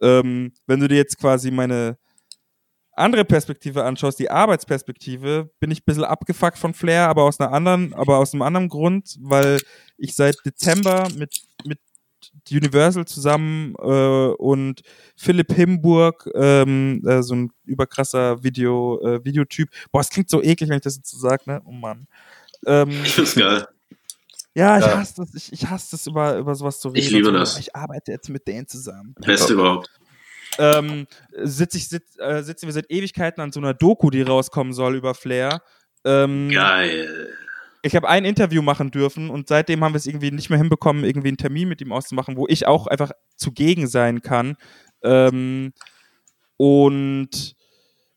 Ähm, wenn du dir jetzt quasi meine andere Perspektive anschaust, die Arbeitsperspektive, bin ich ein bisschen abgefuckt von Flair, aber aus einer anderen, aber aus einem anderen Grund, weil ich seit Dezember mit, mit Universal zusammen äh, und Philipp Himburg, ähm, äh, so ein überkrasser Video, äh, Videotyp. Boah, es klingt so eklig, wenn ich das jetzt so sage, ne? Oh Mann. Ähm, Ich find's geil. ja, ich Ja. hasse das. Ich, ich hasse das, über, über sowas zu reden. Ich liebe das. Ich arbeite jetzt mit denen zusammen. Beste überhaupt. Ähm, sitz ich, sitz, äh, sitzen wir seit Ewigkeiten an so einer Doku, die rauskommen soll über Flair. Ähm, Geil. Ich habe ein Interview machen dürfen und seitdem haben wir es irgendwie nicht mehr hinbekommen, irgendwie einen Termin mit ihm auszumachen, wo ich auch einfach zugegen sein kann. Ähm, und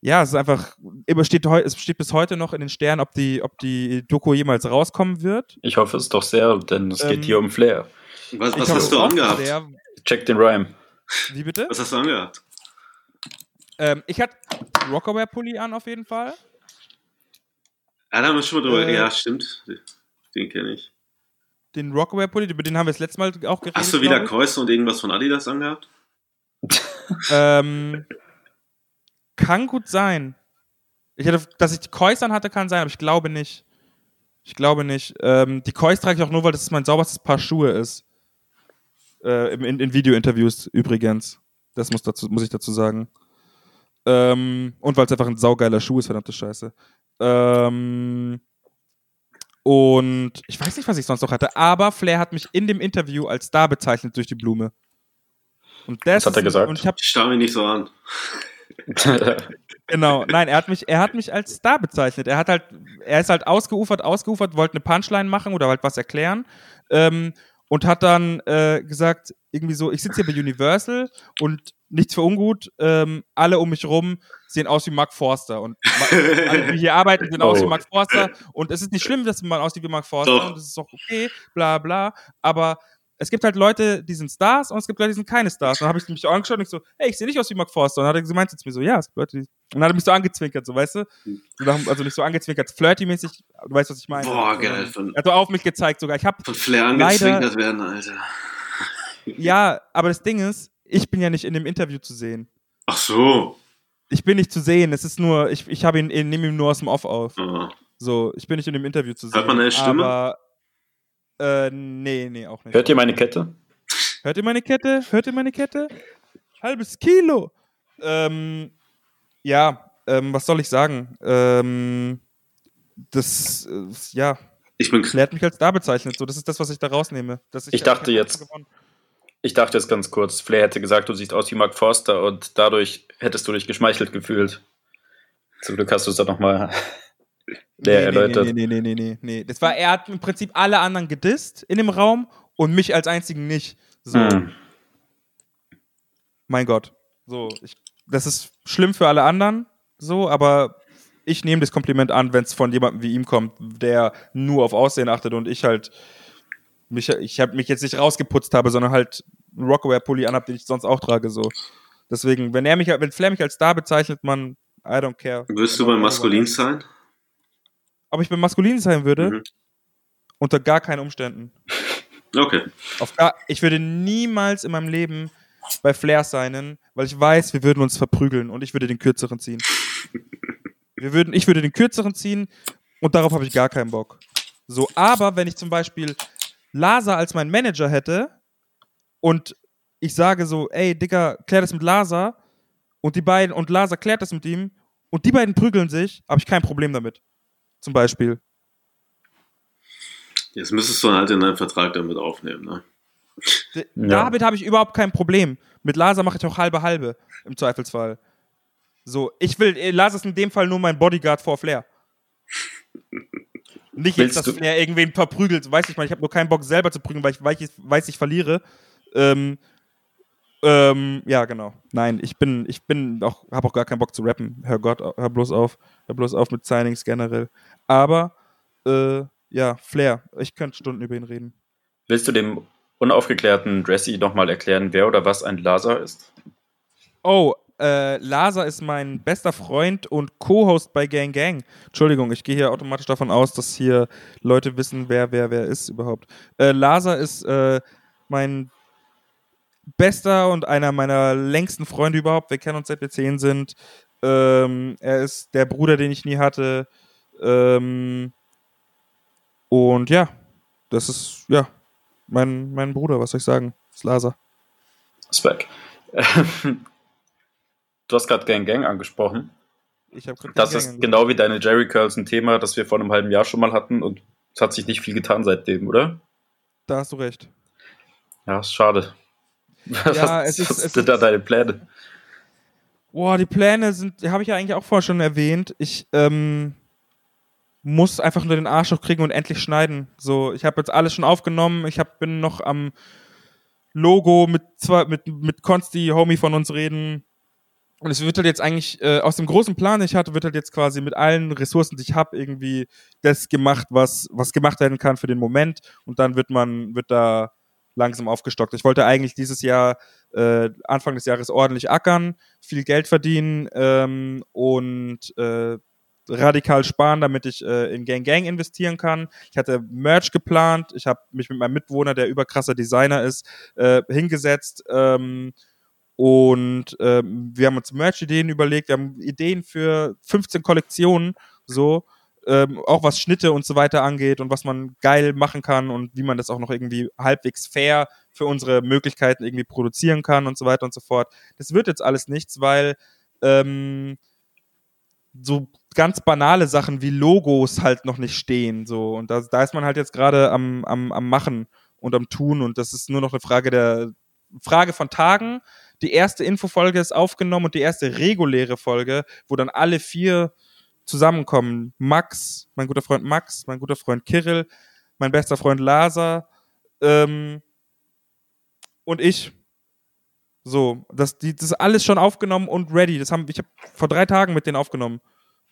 ja, es ist einfach, immer steht, es steht bis heute noch in den Sternen, ob die, ob die Doku jemals rauskommen wird. Ich hoffe es doch sehr, denn es Ähm, geht hier um Flair. Was, was hast du angehabt? sehr- Check den Rhyme. Wie bitte? Was hast du angehabt? Ähm, ich hatte Rockaware-Pulli an auf jeden Fall. Ja, da haben wir schon mal drüber. Äh, ja, stimmt. Den kenne ich. Den Rockaware-Pulli, über den haben wir das letzte Mal auch geredet. Hast du wieder. Käuste und irgendwas von Adidas angehabt? Ähm, kann gut sein. Ich hatte, dass ich die Kois an hatte, kann sein, aber ich glaube nicht. Ich glaube nicht. Ähm, die Kois trage ich auch nur, weil das mein sauberstes Paar Schuhe ist. Äh, in, in Video-Interviews übrigens. Das muss, dazu, muss ich dazu sagen. Ähm, und weil es einfach ein saugeiler Schuh ist, verdammte Scheiße. Ähm, und ich weiß nicht, was ich sonst noch hatte, aber Flair hat mich in dem Interview als Star bezeichnet durch die Blume. Und das hat er gesagt? Und ich habe Ich starr mich nicht so an. Genau, nein, er hat mich, er hat mich als Star bezeichnet. Er hat halt, er ist halt ausgeufert, ausgeufert, wollte eine Punchline machen oder halt was erklären ähm, und hat dann äh, gesagt, irgendwie so, ich sitze hier bei Universal und nichts für ungut, ähm, alle um mich rum sehen aus wie Mark Forster und alle, die hier arbeiten, sehen aus Oh. wie Mark Forster und es ist nicht schlimm, dass man aussieht wie Mark Forster Doch. und es ist auch okay, bla bla, aber es gibt halt Leute, die sind Stars und es gibt Leute, die sind keine Stars. Und dann habe ich mich auch angeschaut und ich so, hey, ich sehe nicht aus wie Mark Forster. Und dann hat er gemeint jetzt mir so, ja, es gibt Leute, die. Und dann hat er mich so angezwinkert, so, weißt du? Nach- Also nicht so angezwinkert, flirty-mäßig, du weißt, was ich meine. Boah, geil. Von, Er hat so auf mich gezeigt sogar. Ich habe von Flair Leider- angezwinkert werden, Alter. ja, aber das Ding ist, ich bin ja nicht in dem Interview zu sehen. Ach so. Ich bin nicht zu sehen. Es ist nur, ich, ich habe ihn, ich nehme ihn nur aus dem Off auf. Oh. So, ich bin nicht in dem Interview zu sehen. Hört man deine Stimme? Aber, äh, nee, nee, auch nicht. Hört ihr meine Kette? Hört ihr meine Kette? Hört ihr meine Kette? Halbes Kilo. Ähm, ja, ähm, was soll ich sagen? Ähm, das, äh, ja, Ich bin Claire hat mich als Star bezeichnet. So, das ist das, was ich da rausnehme. Dass Ich dachte hab jetzt- gewonnen. Ich dachte jetzt ganz kurz, Flair hätte gesagt, du siehst aus wie Mark Forster und dadurch hättest du dich geschmeichelt gefühlt. Zum Glück hast du es dann nochmal näher nee, erläutert. Nee, nee, nee, nee, nee, nee. Das war, er hat im Prinzip alle anderen gedisst in dem Raum und mich als einzigen nicht. So, Hm. mein Gott. So, ich, das ist schlimm für alle anderen, so, aber ich nehme das Kompliment an, wenn es von jemandem wie ihm kommt, der nur auf Aussehen achtet und ich halt mich, ich habe mich jetzt nicht rausgeputzt habe, sondern halt einen Rockaware-Pulli anhab, den ich sonst auch trage, so. Deswegen, wenn er mich, wenn Flair mich als Star bezeichnet, man, I don't care. Wirst du beim Maskulin sein? Ob ich beim Maskulin sein würde? Mhm. Unter gar keinen Umständen. Okay. Auf gar, ich würde niemals in meinem Leben bei Flair signen, weil ich weiß, wir würden uns verprügeln und ich würde den kürzeren ziehen. Wir würden, ich würde den kürzeren ziehen und darauf habe ich gar keinen Bock. So, aber wenn ich zum Beispiel Lasa als mein Manager hätte und ich sage so, ey, Digga, klär das mit Lasa und die beiden, und Lasa klärt das mit ihm und die beiden prügeln sich, habe ich kein Problem damit. Zum Beispiel. Jetzt müsstest du halt in deinen Vertrag damit aufnehmen, ne? D ja. Damit habe ich überhaupt kein Problem. Mit Lasa mache ich auch halbe halbe, im Zweifelsfall. So, ich will, äh, Lasa ist in dem Fall nur mein Bodyguard vor Flair. Nicht jetzt, dass Flair irgendwen verprügelt, weiß ich mal, ich habe nur keinen Bock selber zu prügeln, weil ich weiß, ich, weiß, ich verliere. Ähm, ähm, ja, genau. Nein, ich bin, ich bin auch, habe auch gar keinen Bock zu rappen. Hör Gott, hör bloß auf, hör bloß auf mit Signings generell. Aber, äh, ja, Flair, ich könnte Stunden über ihn reden. Willst du dem unaufgeklärten Dressy nochmal erklären, wer oder was ein Laser ist? Oh, äh, Laser ist mein bester Freund und Co-Host bei Gang Gang. Entschuldigung, ich gehe hier automatisch davon aus, dass hier Leute wissen, wer wer wer ist überhaupt. Äh, Laser ist äh, mein bester und einer meiner längsten Freunde überhaupt. Wir kennen uns seit wir zehn sind. Ähm, er ist der Bruder, den ich nie hatte. Ähm, und ja, das ist, ja, mein, mein Bruder, was soll ich sagen? Das ist Laser. Spec. du hast gerade Gang Gang angesprochen. Ich habe Das Gang ist Gang genau wie deine Jerry Curls ein Thema, das wir vor einem halben Jahr schon mal hatten und es hat sich nicht viel getan seitdem, oder? Da hast du recht. Ja, ist schade. Ja, was, es ist, was es sind da deine Pläne? Boah, die Pläne sind, die habe ich ja eigentlich auch vorher schon erwähnt. Ich ähm, muss einfach nur den Arsch hochkriegen und endlich schneiden. So, ich habe jetzt alles schon aufgenommen. Ich hab, bin noch am Logo mit, mit, mit Konsti, Homie von uns reden. Und es wird halt jetzt eigentlich äh, aus dem großen Plan, den ich hatte, wird halt jetzt quasi mit allen Ressourcen, die ich habe, irgendwie das gemacht, was, was gemacht werden kann für den Moment. Und dann wird man, wird da langsam aufgestockt. Ich wollte eigentlich dieses Jahr, äh, Anfang des Jahres ordentlich ackern, viel Geld verdienen ähm, und äh, radikal sparen, damit ich äh, in Gang Gang investieren kann. Ich hatte Merch geplant. Ich habe mich mit meinem Mitwohner, der überkrasser Designer ist, äh, hingesetzt. Ähm, und ähm, wir haben uns Merch-Ideen überlegt. Wir haben Ideen für 15 Kollektionen, so ähm, auch was Schnitte und so weiter angeht und was man geil machen kann und wie man das auch noch irgendwie halbwegs fair für unsere Möglichkeiten irgendwie produzieren kann und so weiter und so fort. Das wird jetzt alles nichts, weil ähm, so ganz banale Sachen wie Logos halt noch nicht stehen. So. Und da, da ist man halt jetzt gerade am, am, am Machen und am Tun und das ist nur noch eine Frage der Frage von Tagen. Die erste Infofolge ist aufgenommen und die erste reguläre Folge, wo dann alle vier zusammenkommen. Max, mein guter Freund Max, mein guter Freund Kirill, mein bester Freund Lasa ähm, und ich. So, das, die, das ist alles schon aufgenommen und ready. Das haben, ich habe vor drei Tagen mit denen aufgenommen.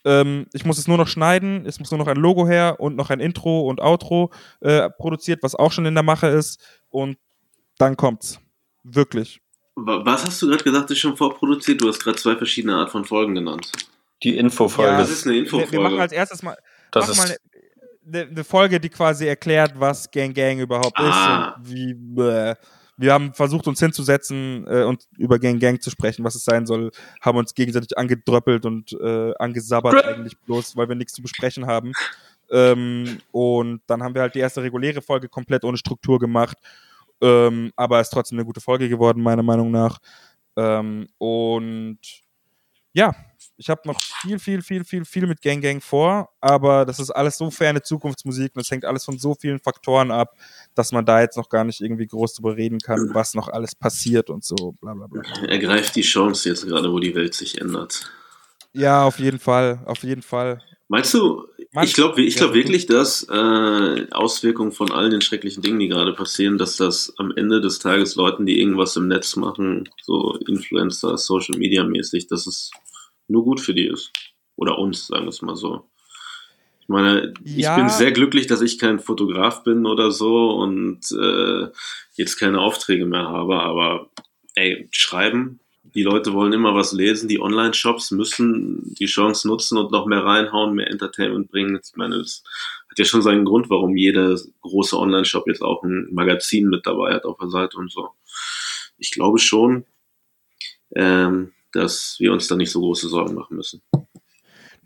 Ähm, ich muss es nur noch schneiden, es muss nur noch ein Logo her und noch ein Intro und Outro äh, produziert, was auch schon in der Mache ist. Und dann kommt's. Wirklich. Was hast du gerade gesagt, ist schon vorproduziert? Du hast gerade zwei verschiedene Art von Folgen genannt. Die Infofolge. Ja, das ist eine Infofolge. Wir, wir machen als erstes mal, das ist mal eine, eine, Folge, die quasi erklärt, was Gang Gang überhaupt ah. ist und wie. Bäh. Wir haben versucht, uns hinzusetzen äh, und über Gang Gang zu sprechen, was es sein soll, haben uns gegenseitig angedröppelt und äh, angesabbert eigentlich bloß, weil wir nichts zu besprechen haben. Ähm, und dann haben wir halt die erste reguläre Folge komplett ohne Struktur gemacht. Ähm, aber ist trotzdem eine gute Folge geworden, meiner Meinung nach. Ähm, und ja, ich habe noch viel, viel, viel, viel, viel mit Gang Gang vor, aber das ist alles so ferne Zukunftsmusik und es hängt alles von so vielen Faktoren ab, dass man da jetzt noch gar nicht irgendwie groß drüber reden kann, was noch alles passiert und so, bla bla bla. Er greift die Chance jetzt gerade, wo die Welt sich ändert. Ja, auf jeden Fall, auf jeden Fall. Meinst du, ich glaube ich glaub wirklich, dass äh, Auswirkungen von all den schrecklichen Dingen, die gerade passieren, dass das am Ende des Tages Leuten, die irgendwas im Netz machen, so Influencer, Social Media mäßig, dass es nur gut für die ist. Oder uns, sagen wir es mal so. Ich meine, ja. ich bin sehr glücklich, dass ich kein Fotograf bin oder so und äh, jetzt keine Aufträge mehr habe, aber ey, schreiben, die Leute wollen immer was lesen, die Online-Shops müssen die Chance nutzen und noch mehr reinhauen, mehr Entertainment bringen. Ich meine, es hat ja schon seinen Grund, warum jeder große Online-Shop jetzt auch ein Magazin mit dabei hat auf der Seite und so. Ich glaube schon, ähm, dass wir uns da nicht so große Sorgen machen müssen.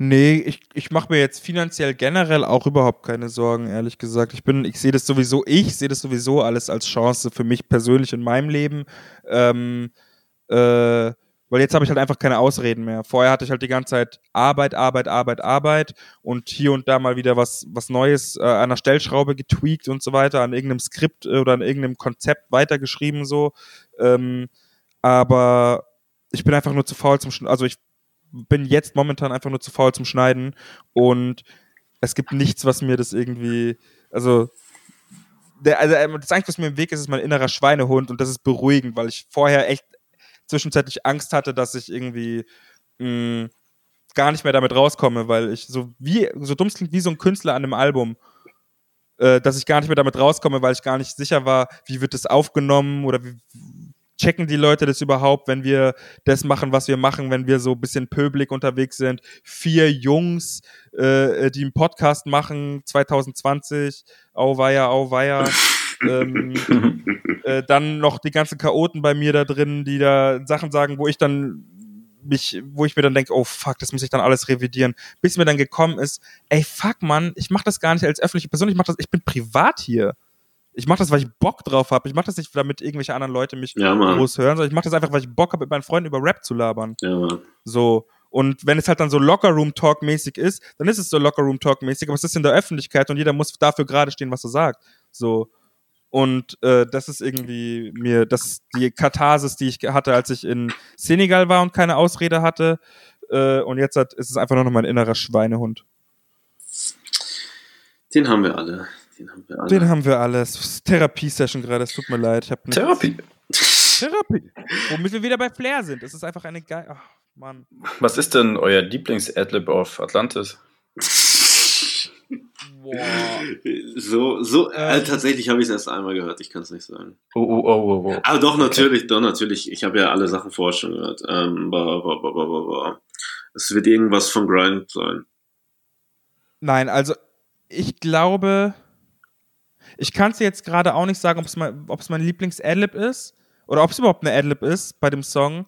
Nee, ich, ich mache mir jetzt finanziell generell auch überhaupt keine Sorgen, ehrlich gesagt. Ich bin, ich sehe das sowieso, ich sehe das sowieso alles als Chance für mich persönlich in meinem Leben. Ähm, äh, weil jetzt habe ich halt einfach keine Ausreden mehr. Vorher hatte ich halt die ganze Zeit Arbeit, Arbeit, Arbeit, Arbeit und hier und da mal wieder was, was Neues äh, an der Stellschraube getweakt und so weiter, an irgendeinem Skript oder an irgendeinem Konzept weitergeschrieben so. Ähm, aber ich bin einfach nur zu faul zum, Sch also ich bin jetzt momentan einfach nur zu faul zum Schneiden und es gibt nichts, was mir das irgendwie, also der, also ähm, das Einzige, was mir im Weg ist, ist mein innerer Schweinehund und das ist beruhigend, weil ich vorher echt zwischenzeitlich Angst hatte, dass ich irgendwie mh, mm, gar nicht mehr damit rauskomme, weil ich so wie so dumm klingt wie so ein Künstler an einem Album, äh, dass ich gar nicht mehr damit rauskomme, weil ich gar nicht sicher war, wie wird das aufgenommen oder wie checken die Leute das überhaupt, wenn wir das machen, was wir machen, wenn wir so ein bisschen pöbelig unterwegs sind. Vier Jungs, äh, die einen Podcast machen, 2020, auweia, auweia. ähm, äh, dann noch die ganzen Chaoten bei mir da drin, die da Sachen sagen, wo ich dann mich, wo ich mir dann denke, oh fuck, das muss ich dann alles revidieren. Bis mir dann gekommen ist, ey fuck man, ich mach das gar nicht als öffentliche Person, ich mach das, ich bin privat hier. Ich mache das, weil ich Bock drauf habe. Ich mache das nicht, damit irgendwelche anderen Leute mich ja, groß hören, sondern ich mache das einfach, weil ich Bock habe, mit meinen Freunden über Rap zu labern. Ja, Mann. So. Und wenn es halt dann so Locker-Room-Talk-mäßig ist, dann ist es so Locker-Room-Talk-mäßig, aber es ist in der Öffentlichkeit und jeder muss dafür gerade stehen, was er sagt. So. Und äh, das ist irgendwie mir, das ist die Katharsis, die ich hatte, als ich in Senegal war und keine Ausrede hatte. Äh, und jetzt hat, ist es einfach nur noch mein innerer Schweinehund. Den haben wir alle. Den haben wir alle. Den haben wir alles. Therapie-Session gerade, es tut mir leid. Ich nichts. Therapie. Therapie. Womit wir wieder bei Flair sind. Es ist einfach eine geile. Ach, Mann. Was ist denn euer Lieblings-Adlib auf Atlantis? Boah. So, so, äh, ähm. tatsächlich habe ich es erst einmal gehört, ich kann es nicht sagen. Oh, oh, oh, oh, oh. Aber doch, natürlich, okay. doch, natürlich. Ich habe ja alle Sachen vorher schon gehört. Ähm, bah, bah, bah, bah, bah, bah. Es wird irgendwas von Grind sein. Nein, also ich glaube, ich kann es jetzt gerade auch nicht sagen, ob es mein, mein Lieblings-Adlib ist oder ob es überhaupt eine Adlib ist bei dem Song.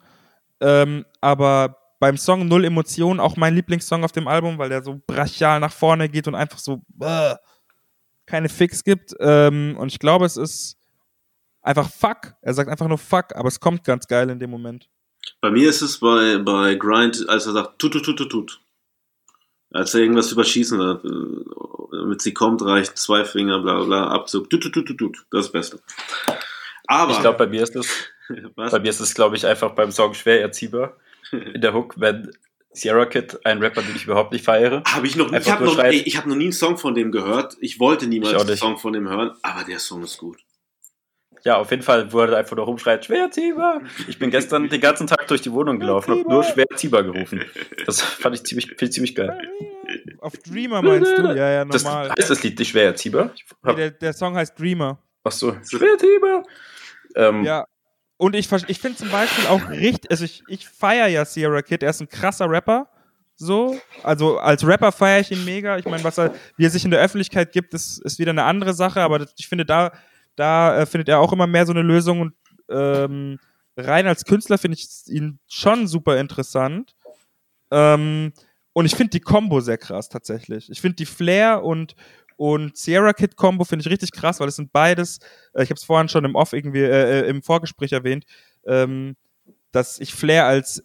Ähm, aber beim Song Null Emotionen auch mein Lieblingssong auf dem Album, weil der so brachial nach vorne geht und einfach so äh, keine Fix gibt. Ähm, und ich glaube, es ist einfach Fuck. Er sagt einfach nur Fuck, aber es kommt ganz geil in dem Moment. Bei mir ist es bei, bei Grind, als er sagt, tut, tut, tut, tut, tut. Als er irgendwas überschießen hat, damit sie kommt, reicht zwei Finger, bla bla, Abzug, tut, tut, tut, tut, das ist das Beste. Aber. Ich glaube, bei mir ist es, bei mir ist es, glaube ich, einfach beim Song schwer erziehbar. In der Hook, wenn Sierra Kid, ein Rapper, den ich überhaupt nicht feiere. Habe ich noch, ich habe noch, ey, ich hab noch nie einen Song von dem gehört. Ich wollte niemals einen Song von dem hören, aber der Song ist gut. Ja, auf jeden Fall, er einfach nur rumschreit, schwer ziehbar. Ich bin gestern den ganzen Tag durch die Wohnung gelaufen und nur schwer ziehbar gerufen. Das fand ich ziemlich, ich ziemlich geil. Auf Dreamer meinst du? Ja, ja, normal. Das heißt das Lied nicht schwer erziehbar? Nee, der, der Song heißt Dreamer. Ach so, schwer erziehbar. Ähm, ja. Und ich, ich finde zum Beispiel auch richtig, also ich, ich feiere ja Sierra Kid, er ist ein krasser Rapper. So, also als Rapper feiere ich ihn mega. Ich meine, was er, wie er sich in der Öffentlichkeit gibt, ist, ist wieder eine andere Sache, aber ich finde, da, da äh, findet er auch immer mehr so eine Lösung und ähm, rein als Künstler finde ich ihn schon super interessant. Ähm, und ich finde die Combo sehr krass tatsächlich. Ich finde die Flair und, und Sierra Kid Combo finde ich richtig krass, weil es sind beides, äh, ich habe es vorhin schon im Off irgendwie, äh, äh, im Vorgespräch erwähnt, ähm, dass ich Flair als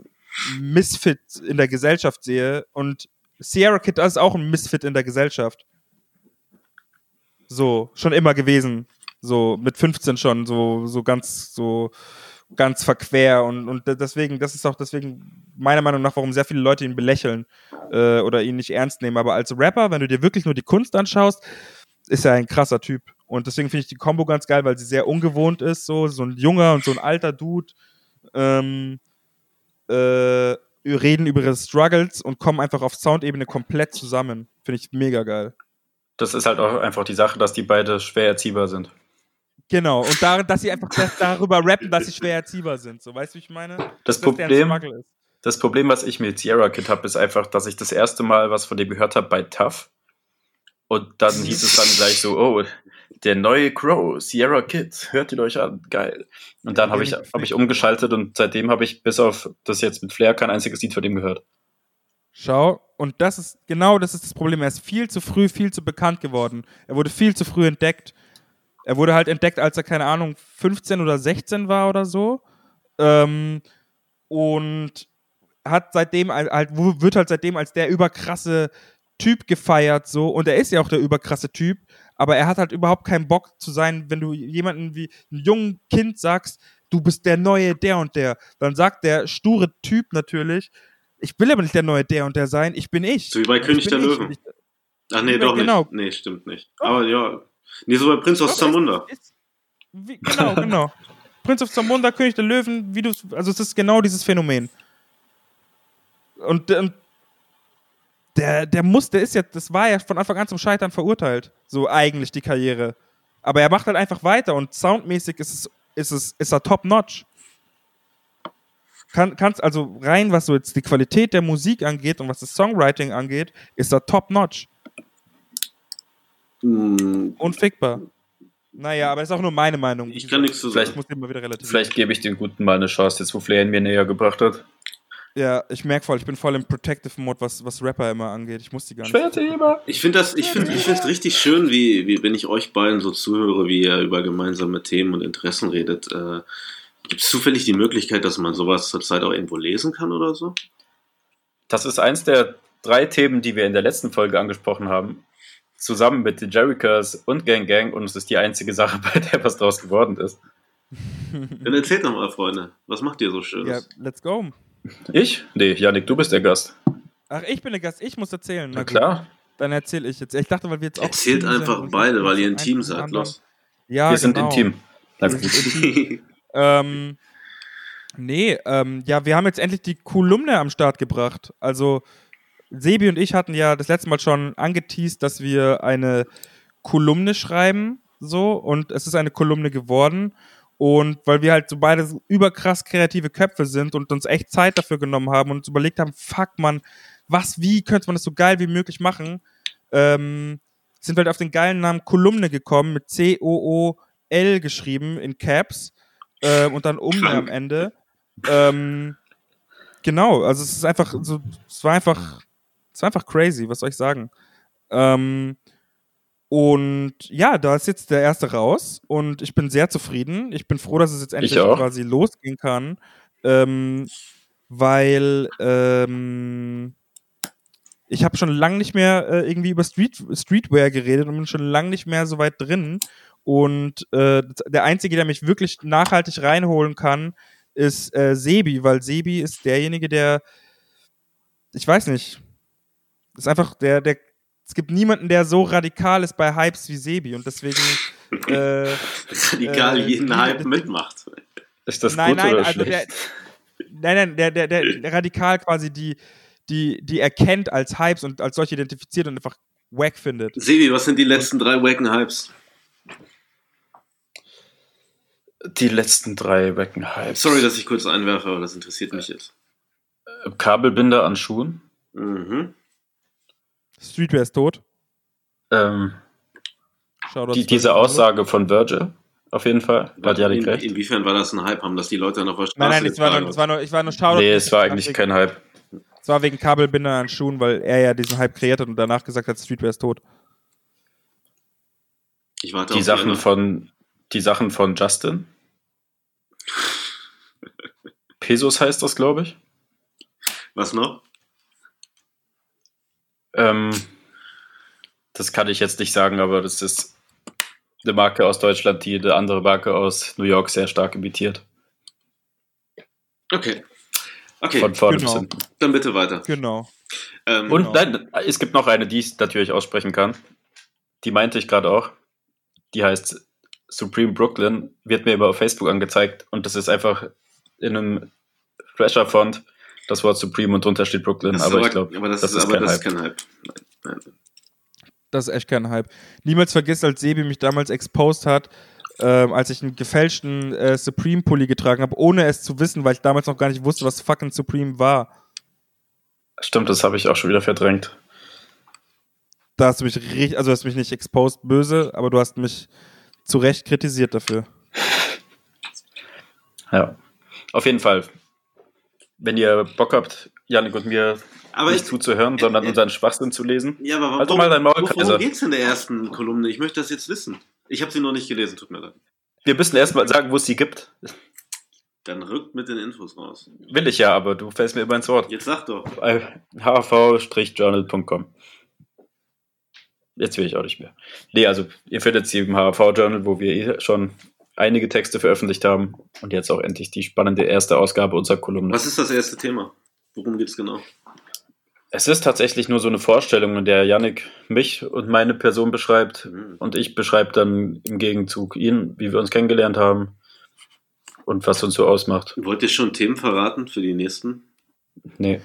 Misfit in der Gesellschaft sehe und Sierra Kid ist auch ein Misfit in der Gesellschaft. So, schon immer gewesen. So, mit 15 schon, so, so ganz, so, ganz verquer und, und deswegen, das ist auch deswegen meiner Meinung nach, warum sehr viele Leute ihn belächeln äh, oder ihn nicht ernst nehmen. Aber als Rapper, wenn du dir wirklich nur die Kunst anschaust, ist er ein krasser Typ. Und deswegen finde ich die Combo ganz geil, weil sie sehr ungewohnt ist, so, so ein junger und so ein alter Dude. Ähm, äh, reden über ihre Struggles und kommen einfach auf Soundebene komplett zusammen. Finde ich mega geil. Das ist halt auch einfach die Sache, dass die beide schwer erziehbar sind. Genau, und da, dass sie einfach darüber rappen, dass sie schwer erziehbar sind. So, weißt du, wie ich meine? Das, das Problem, das Problem, was ich mit Sierra Kid habe, ist einfach, dass ich das erste Mal was von dem gehört habe bei Tough. Und dann hieß es dann gleich so, oh, der neue Crow, Sierra Kid, hört ihn euch an, geil. Und dann habe ich, hab ich umgeschaltet und seitdem habe ich bis auf das jetzt mit Flair kein einziges Lied von dem gehört. Schau, und das ist genau das ist das Problem. Er ist viel zu früh, viel zu bekannt geworden. Er wurde viel zu früh entdeckt. Er wurde halt entdeckt, als er, keine Ahnung, 15 oder 16 war oder so. Ähm, und hat seitdem halt, wird halt seitdem als der überkrasse Typ gefeiert, so. Und er ist ja auch der überkrasse Typ, aber er hat halt überhaupt keinen Bock zu sein, wenn du jemanden wie ein jungen Kind sagst, du bist der neue der und der. Dann sagt der sture Typ natürlich, ich will aber nicht der neue der und der sein, ich bin ich. So wie bei König der Löwen. Ich, Ach nee, doch genau. nicht. Nee, stimmt nicht. Doch. Aber ja. Nee, so bei Prinz aus Zamunda. Genau, genau. Prinz of Zamunda, König der Löwen, wie du also es ist genau dieses Phänomen. Und, und der, der muss, der ist ja, das war ja von Anfang an zum Scheitern verurteilt. So eigentlich die Karriere. Aber er macht halt einfach weiter und soundmäßig ist es, ist es, ist er top notch. Kann, kannst also rein, was so jetzt die Qualität der Musik angeht und was das Songwriting angeht, ist er top notch. Mm. Unfickbar. Naja, aber das ist auch nur meine Meinung. Ich kann nichts zu sagen. Vielleicht, vielleicht gebe ich den Guten mal eine Chance, jetzt wo Flair ihn mir näher gebracht hat. Ja, ich merke voll, ich bin voll im Protective Mode, was, was Rapper immer angeht. Ich muss die gar nicht. Schwertheber. Ich finde das, ich finde, ich finde es richtig schön, wie, wie wenn ich euch beiden so zuhöre, wie ihr über gemeinsame Themen und Interessen redet. Äh, Gibt es zufällig die Möglichkeit, dass man sowas zurzeit auch irgendwo lesen kann oder so? Das ist eins der drei Themen, die wir in der letzten Folge angesprochen haben. Zusammen mit den Jerichos und Gang Gang und es ist die einzige Sache, bei der was draus geworden ist. Dann erzählt doch mal, Freunde. Was macht ihr so Schönes? Ja, let's go. Ich? Nee, Janik, du bist der Gast. Ach, ich bin der Gast, ich muss erzählen. Na, Na klar. Dann erzähle ich jetzt. Ich dachte, weil wir jetzt auch. Erzählt einfach sind, beide, weil ihr ein Team seid. Los. Ja, wir genau. sind im Team. Na gut. ähm, nee, ähm, ja, wir haben jetzt endlich die Kolumne am Start gebracht. Also, Sebi und ich hatten ja das letzte Mal schon angeteased, dass wir eine Kolumne schreiben. So, und es ist eine Kolumne geworden. Und weil wir halt so beide überkrass kreative Köpfe sind und uns echt Zeit dafür genommen haben und uns überlegt haben, fuck man, was, wie könnte man das so geil wie möglich machen, ähm, sind wir halt auf den geilen Namen Kolumne gekommen mit C-O-O-L geschrieben in Caps ähm, und dann um am Ende. Ähm, genau, also es ist einfach so, es war einfach, es war einfach crazy, was soll ich sagen? Ähm, und ja, da ist jetzt der erste raus und ich bin sehr zufrieden. Ich bin froh, dass es jetzt endlich quasi losgehen kann, ähm, weil ähm, ich habe schon lange nicht mehr äh, irgendwie über Street, Streetwear geredet und bin schon lange nicht mehr so weit drin. Und äh, der Einzige, der mich wirklich nachhaltig reinholen kann, ist äh, Sebi, weil Sebi ist derjenige, der, ich weiß nicht, ist einfach der, der es gibt niemanden, der so radikal ist bei Hypes wie Sebi und deswegen. Äh, radikal äh, jeden Hype mitmacht. Ist das nein, gut nein, oder also schlecht? Der, nein, nein, der, der, der, der radikal quasi die, die, die erkennt als Hypes und als solche identifiziert und einfach wack findet. Sebi, was sind die letzten drei wacken Hypes? Die letzten drei wacken Hypes. Sorry, dass ich kurz einwerfe, aber das interessiert mich jetzt. Kabelbinder an Schuhen. Mhm. Streetwear ist tot. Ähm, die, diese Aussage von Virgil, auf jeden Fall. Hat ja in, recht. Inwiefern war das ein Hype? Haben das die Leute noch verstanden? Nein, nein, es war, nur, es war nur, ich war nur Shoutout. Nee, es war eigentlich kein Hype. Es war wegen Kabelbinder an Schuhen, weil er ja diesen Hype kreiert hat und danach gesagt hat, Streetwear ist tot. Ich warte die Sachen die von Die Sachen von Justin. Pesos heißt das, glaube ich. Was noch? Ähm, das kann ich jetzt nicht sagen, aber das ist eine Marke aus Deutschland, die eine andere Marke aus New York sehr stark imitiert. Okay. Okay. Von vorne genau. bis hinten. Dann bitte weiter. Genau. Ähm, Und genau. nein, es gibt noch eine, die ich natürlich aussprechen kann. Die meinte ich gerade auch. Die heißt Supreme Brooklyn, wird mir immer auf Facebook angezeigt und das ist einfach in einem Thrasher-Font das Wort Supreme und drunter steht Brooklyn, aber, aber, ich glaube, das, das, ist, aber kein, das Hype. ist kein Hype. Nein, nein. Das ist echt kein Hype. Niemals vergiss, als Sebi mich damals exposed hat, ähm, als ich einen gefälschten äh, Supreme-Pulli getragen habe, ohne es zu wissen, weil ich damals noch gar nicht wusste, was fucking Supreme war. Stimmt, das habe ich auch schon wieder verdrängt. Da hast du mich richtig, also du hast mich nicht exposed böse, aber du hast mich zu Recht kritisiert dafür. Ja. Auf jeden Fall Wenn ihr Bock habt, Janik und mir Aber nicht ich, zuzuhören, sondern äh, unseren Schwachsinn zu lesen. ja, aber Halt doch warum, mal dein Maul, worum geht's in der ersten Kolumne? Ich möchte das jetzt wissen. Ich habe sie noch nicht gelesen, tut mir leid. Wir müssen erstmal sagen, wo es sie gibt. Dann rückt mit den Infos raus. Will ich ja, aber du fällst mir immer ins Wort. Jetzt sag doch. hv-journal.com. Jetzt will ich auch nicht mehr. Nee, also ihr findet sie im HV-Journal, wo wir eh schon einige Texte veröffentlicht haben und jetzt auch endlich die spannende erste Ausgabe unserer Kolumne. Was ist das erste Thema? Worum geht's genau? Es ist tatsächlich nur so eine Vorstellung, in der Yannick mich und meine Person beschreibt Hm. und ich beschreibe dann im Gegenzug ihn, wie wir uns kennengelernt haben und was uns so ausmacht. Wollt ihr schon Themen verraten für die nächsten? Nee.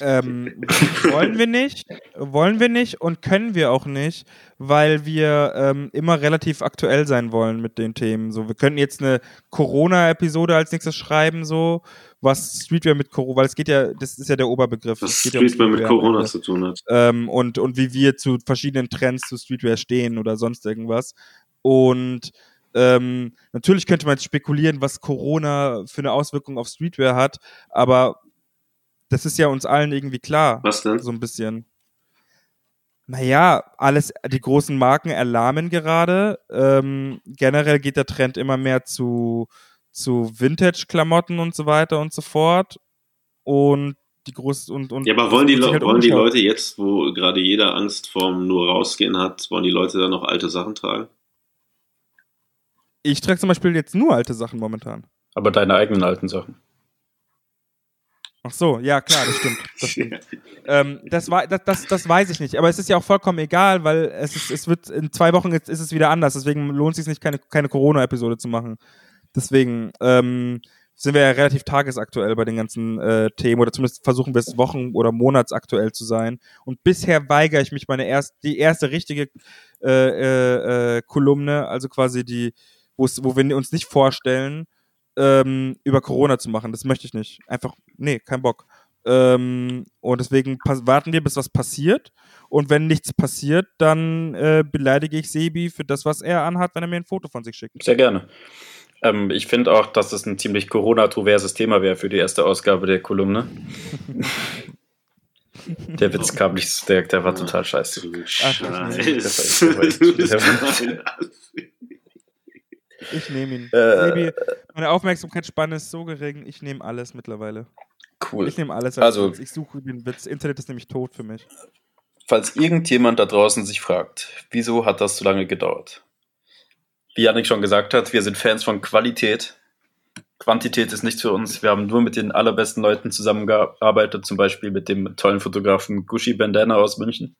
Ähm, wollen wir nicht, wollen wir nicht und können wir auch nicht, weil wir ähm, immer relativ aktuell sein wollen mit den Themen. So, wir könnten jetzt eine Corona-Episode als nächstes schreiben, so was Streetwear mit Corona, weil es geht ja, das ist ja der Oberbegriff. Was geht ja Streetwear mit Streetwear Corona zu tun hat. ähm, und, und wie wir zu verschiedenen Trends zu Streetwear stehen oder sonst irgendwas. Und ähm, natürlich könnte man jetzt spekulieren, was Corona für eine Auswirkung auf Streetwear hat, aber das ist ja uns allen irgendwie klar. Was denn? So ein bisschen. Naja, alles, die großen Marken erlahmen gerade. Ähm, generell geht der Trend immer mehr zu, zu Vintage-Klamotten und so weiter und so fort. Und die groß und, und Ja, aber wollen die, halt wollen die. Leute jetzt, wo gerade jeder Angst vorm nur rausgehen hat, wollen die Leute dann noch alte Sachen tragen? Ich trage zum Beispiel jetzt nur alte Sachen momentan. Aber deine eigenen alten Sachen. Ach so, ja klar, das stimmt. Das, stimmt. ähm, das, war, das, das, das weiß ich nicht. Aber es ist ja auch vollkommen egal, weil es, ist, es wird in zwei Wochen jetzt ist es wieder anders. Deswegen lohnt es sich nicht, keine, keine Corona-Episode zu machen. Deswegen ähm, sind wir ja relativ tagesaktuell bei den ganzen äh, Themen oder zumindest versuchen wir es wochen- oder monatsaktuell zu sein. Und bisher weigere ich mich, meine erst, die erste richtige äh, äh, äh, Kolumne, also quasi die, wo wir uns nicht vorstellen, ähm, über Corona zu machen. Das möchte ich nicht. Einfach, nee, kein Bock. Ähm, und deswegen warten wir, bis was passiert. Und wenn nichts passiert, dann äh, beleidige ich Sebi für das, was er anhat, wenn er mir ein Foto von sich schickt. Sehr gerne. Ähm, ich finde auch, dass es ein ziemlich Corona-troverses Thema wäre für die erste Ausgabe der Kolumne. der Witz kam nicht, der, der war total scheiße. Ach, Scheiße. das Du bist war- ein Ich nehme ihn. Äh. Sebi, meine Aufmerksamkeitsspanne ist so gering, ich nehme alles mittlerweile. Cool. Ich nehme alles als Also- Witz. Ich suche den Witz. Internet ist nämlich tot für mich. Falls irgendjemand da draußen sich fragt, wieso hat das so lange gedauert? Wie Janik schon gesagt hat, wir sind Fans von Qualität. Quantität ist nichts für uns. Wir haben nur mit den allerbesten Leuten zusammengearbeitet, zum Beispiel mit dem tollen Fotografen Gushi Bandana aus München.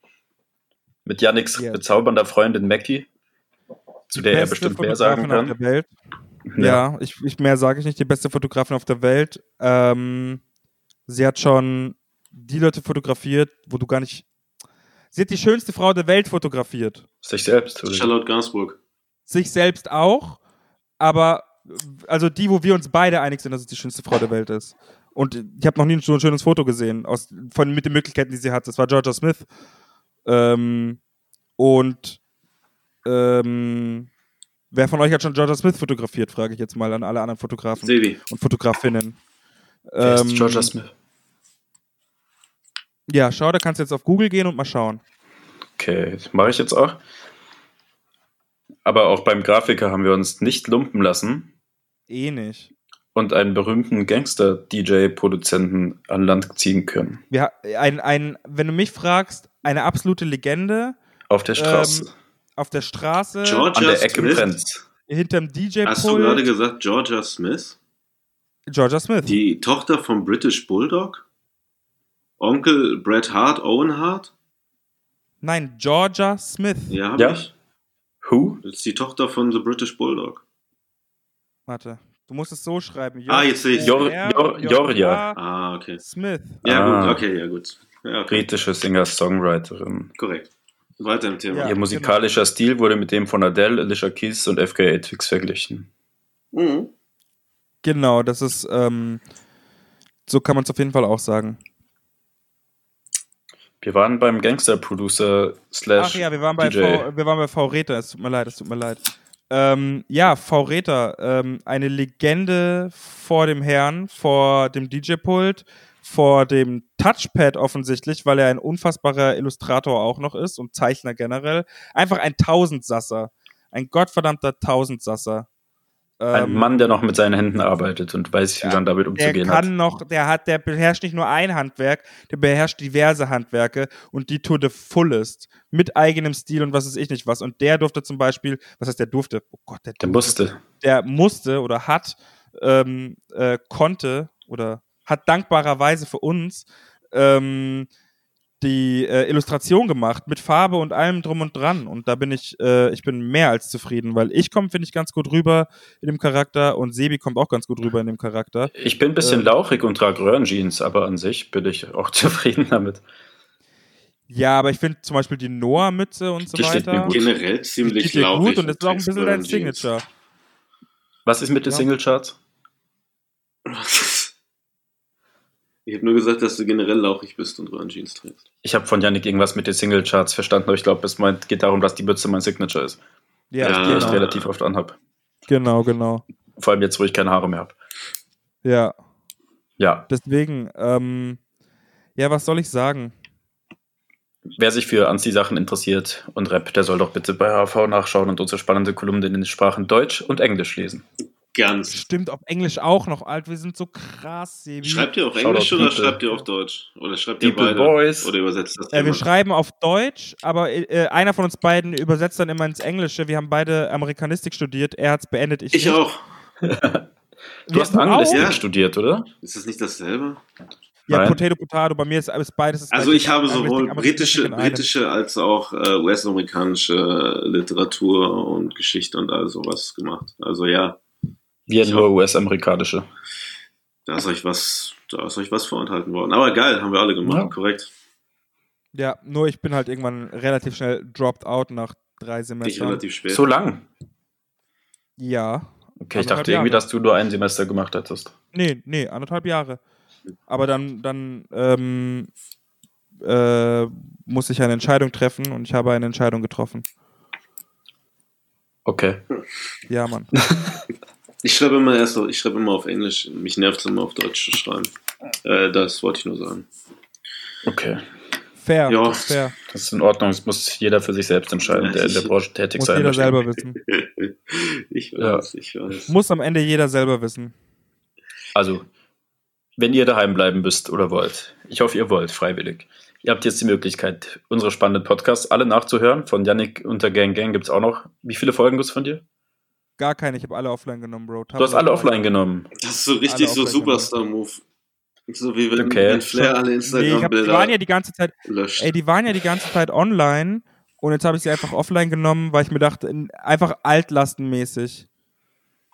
Mit Janiks Ja. bezaubernder Freundin Mackie, zu der er Beste bestimmt mehr sagen Fotografin kann. Auf der Welt. Ja, ich, ich mehr sage ich nicht, die beste Fotografin auf der Welt. Ähm, sie hat schon die Leute fotografiert, wo du gar nicht. Sie hat die schönste Frau der Welt fotografiert. Sich selbst. Oder? Charlotte Gainsbourg. Sich selbst auch, aber also die, wo wir uns beide einig sind, dass es die schönste Frau der Welt ist. Und ich habe noch nie so ein schönes Foto gesehen aus, von, mit den Möglichkeiten, die sie hat. Das war Georgia Smith. Ähm, und ähm, wer von euch hat schon Georgia Smith fotografiert, frage ich jetzt mal an alle anderen Fotografen Sebi. und Fotografinnen. Wer ist Ähm, Georgia Smith? Ja, schau, da kannst du jetzt auf Google gehen und mal schauen. Okay, mache ich jetzt auch. Aber auch beim Grafiker haben wir uns nicht lumpen lassen Eh nicht. und einen berühmten Gangster-DJ-Produzenten an Land ziehen können. Ha- ein, ein, wenn du mich fragst, eine absolute Legende Auf der Straße. Ähm, auf der Straße, Georgia an der Ecke Smith. brennt's. hinterm DJ-Pult. Hast du gerade gesagt Georgia Smith? Georgia Smith. Die Tochter vom British Bulldog? Onkel Bret Hart, Owen Hart? Nein, Georgia Smith. Ja, hab Ja? ich. Who? Das ist die Tochter von The British Bulldog. Warte. Du musst es so schreiben. Ah, jetzt sehe ich. Jor- Jor- Jorja. Ah, okay. Smith. Ja, Ah. gut, okay, ja, gut. Ja, okay. Britische Singer-Songwriterin. Korrekt. Weiter im Thema. Ja. Ihr musikalischer Stil wurde mit dem von Adele, Alicia Keys und FKA Twigs verglichen. Mhm. Genau, das ist, ähm, so kann man es auf jeden Fall auch sagen. Wir waren beim Gangster-Producer Ach slash ja, wir waren bei DJ. V, wir waren bei V Reta, es tut mir leid, es tut mir leid. Ähm, ja, V. Räther, ähm, eine Legende vor dem Herrn, vor dem DJ-Pult, vor dem Touchpad offensichtlich, weil er ein unfassbarer Illustrator auch noch ist und Zeichner generell. Einfach ein Tausendsasser. Ein gottverdammter Tausendsasser. Ein Ähm, Mann, der noch mit seinen Händen arbeitet und weiß, wie man damit der umzugehen kann hat. noch, der hat, der beherrscht nicht nur ein Handwerk, der beherrscht diverse Handwerke und die to the fullest. Mit eigenem Stil und was weiß ich nicht was. Und der durfte zum Beispiel, was heißt der durfte? Oh Gott, der, Der musste. der musste oder hat, ähm, äh, konnte oder hat dankbarerweise für uns ähm, die äh, Illustration gemacht mit Farbe und allem drum und dran. Und da bin ich, äh, ich bin mehr als zufrieden, weil ich komme, finde ich, ganz gut rüber in dem Charakter und Sebi kommt auch ganz gut rüber in dem Charakter. Ich bin ein bisschen Ähm. lauchig und trage Röhrenjeans, aber an sich bin ich auch zufrieden damit. Ja, aber ich finde zum Beispiel die Noah-Mütze und so Die steht mir weiter. gut. Generell Die ziemlich steht dir lauchig. gut und das ist auch ein bisschen dein. Signature. Was ist mit den Ja. Singlecharts? Ich habe nur gesagt, dass du generell lauchig bist und Röhrenjeans trägst. Ich habe von Yannick irgendwas mit den Singlecharts verstanden, aber ich glaube, es meint, geht darum, dass die Mütze mein Signature ist, Ja, Ja. die ich genau. relativ oft anhab. genau, genau. Vor allem jetzt, wo ich keine Haare mehr habe. Ja, Ja, deswegen, ähm, ja, was soll ich sagen? wer sich für Anzieh-Sachen interessiert und Rap, der soll doch bitte bei HV nachschauen und unsere spannende Kolumne in den Sprachen Deutsch und Englisch lesen. Ganz. Stimmt auf Englisch auch noch, alt. Wir sind so krass, Sebi. Schreibt ihr auf Shoutout Englisch oder People. schreibt ihr auf Deutsch? Oder schreibt ihr People beide? Boys. Oder übersetzt das Äh, wir schreiben auf Deutsch, aber äh, einer von uns beiden übersetzt dann immer ins Englische. Wir haben beide Amerikanistik studiert. Er hat es beendet, ich, Ich nicht. auch. Du Wir- hast Anglistik Ja. studiert, oder? Ist das nicht dasselbe? Ja, Nein. Potato, Potato. Bei mir ist alles beides. das Also ich habe sowohl britische, britische als auch äh, US-amerikanische Literatur und Geschichte und all sowas gemacht. Also ja, Ich nur US-amerikanische. da ist euch was, da ist euch was vorenthalten worden. Aber geil, haben wir alle gemacht, Ja. korrekt. Ja, nur ich bin halt irgendwann relativ schnell dropped out nach drei Ich Semestern. relativ spät. So lang. Ja. Okay, ich dachte irgendwie, Jahre. dass du nur ein Semester gemacht hättest. Nee, nee, anderthalb Jahre. Aber dann, dann ähm, äh, muss ich eine Entscheidung treffen und ich habe eine Entscheidung getroffen. Okay. Ja, Mann. Ich schreibe immer erst, auf- ich schreibe immer auf Englisch. Mich nervt es immer auf Deutsch zu schreiben. Äh, das wollte ich nur sagen. Okay. Fair, Ja. das ist fair. Das ist in Ordnung. Das muss jeder für sich selbst entscheiden, der in der Branche tätig Muss sein jeder möchte. selber wissen. ich weiß, ich weiß. Muss am Ende jeder selber wissen. Also, wenn ihr daheim bleiben müsst oder wollt, ich hoffe, ihr wollt, freiwillig. Ihr habt jetzt die Möglichkeit, unsere spannenden Podcasts alle nachzuhören. Von Yannick unter Gang Gang gibt es auch noch. Wie viele Folgen gibt es von dir? Gar keine, ich habe alle offline genommen, Bro. Du hast alle offline genommen. Das ist so richtig Alle so Superstar-Move. So wie wenn, Okay. wenn Flair alle Nee, ich hab, die Instagram-Bilder waren ja die ganze Zeit, löscht. ey, die waren ja die ganze Zeit online und jetzt habe ich sie einfach offline genommen, weil ich mir dachte, in- einfach altlastenmäßig.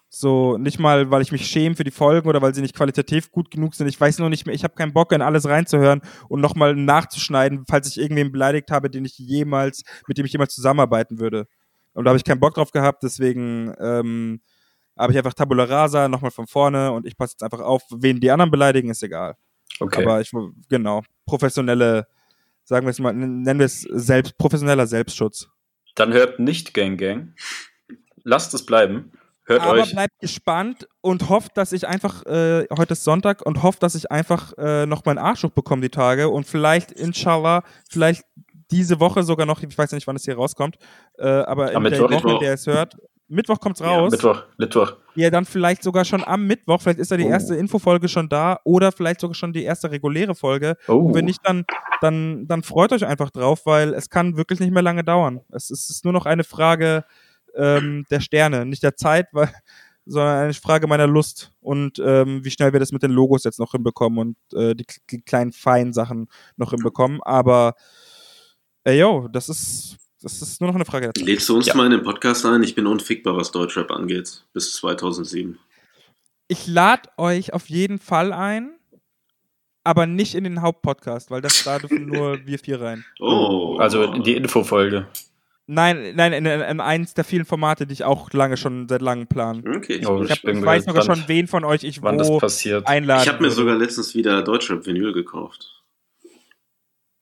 So, nicht mal, weil ich mich schäme für die Folgen oder weil sie nicht qualitativ gut genug sind. Ich weiß nur nicht mehr, ich habe keinen Bock, in alles reinzuhören und nochmal nachzuschneiden, falls ich irgendwen beleidigt habe, den ich jemals, mit dem ich jemals zusammenarbeiten würde. Und da habe ich keinen Bock drauf gehabt, deswegen ähm, habe ich einfach Tabula Rasa nochmal von vorne und ich passe jetzt einfach auf, wen die anderen beleidigen, ist egal. Okay. Aber ich, genau, professionelle, sagen wir es mal, nennen wir es selbst, professioneller Selbstschutz. Dann hört nicht Gang Gang. Lasst es bleiben. Hört Aber euch. bleibt gespannt und hofft, dass ich einfach, äh, heute ist Sonntag und hofft, dass ich einfach äh, noch meinen Arsch hochbekomme die Tage und vielleicht, inshallah, vielleicht diese Woche sogar noch, ich weiß ja nicht, wann es hier rauskommt, äh, aber Am in der Mittwoch. Woche, in der es hört, Mittwoch kommt's Ja, raus. Mittwoch, Mittwoch. Ja, dann vielleicht sogar schon am Mittwoch, vielleicht ist da die Oh. erste Infofolge schon da oder vielleicht sogar schon die erste reguläre Folge. Oh. Und wenn nicht, dann, dann, dann freut euch einfach drauf, weil es kann wirklich nicht mehr lange dauern. Es ist, es ist nur noch eine Frage ähm, der Sterne, nicht der Zeit, weil, sondern eine Frage meiner Lust und ähm, wie schnell wir das mit den Logos jetzt noch hinbekommen und äh, die, die kleinen feinen Sachen noch hinbekommen. Aber ey, yo, das ist, das ist nur noch eine Frage. Lädst du uns Ja. mal in den Podcast ein? Ich bin unfickbar, was Deutschrap angeht. Bis 2007. Ich lade euch auf jeden Fall ein, aber nicht in den Hauptpodcast, weil das da dürfen nur wir vier rein. Oh. Also in die Infofolge. Nein, nein, in, in, in eins der vielen Formate, die ich auch lange schon seit langem plan. Okay. Oh, Ich, hab, ich weiß sogar schon, wen von euch ich wann das wo passiert. einladen Ich habe mir würde. sogar letztens wieder Deutschrap-Vinyl gekauft.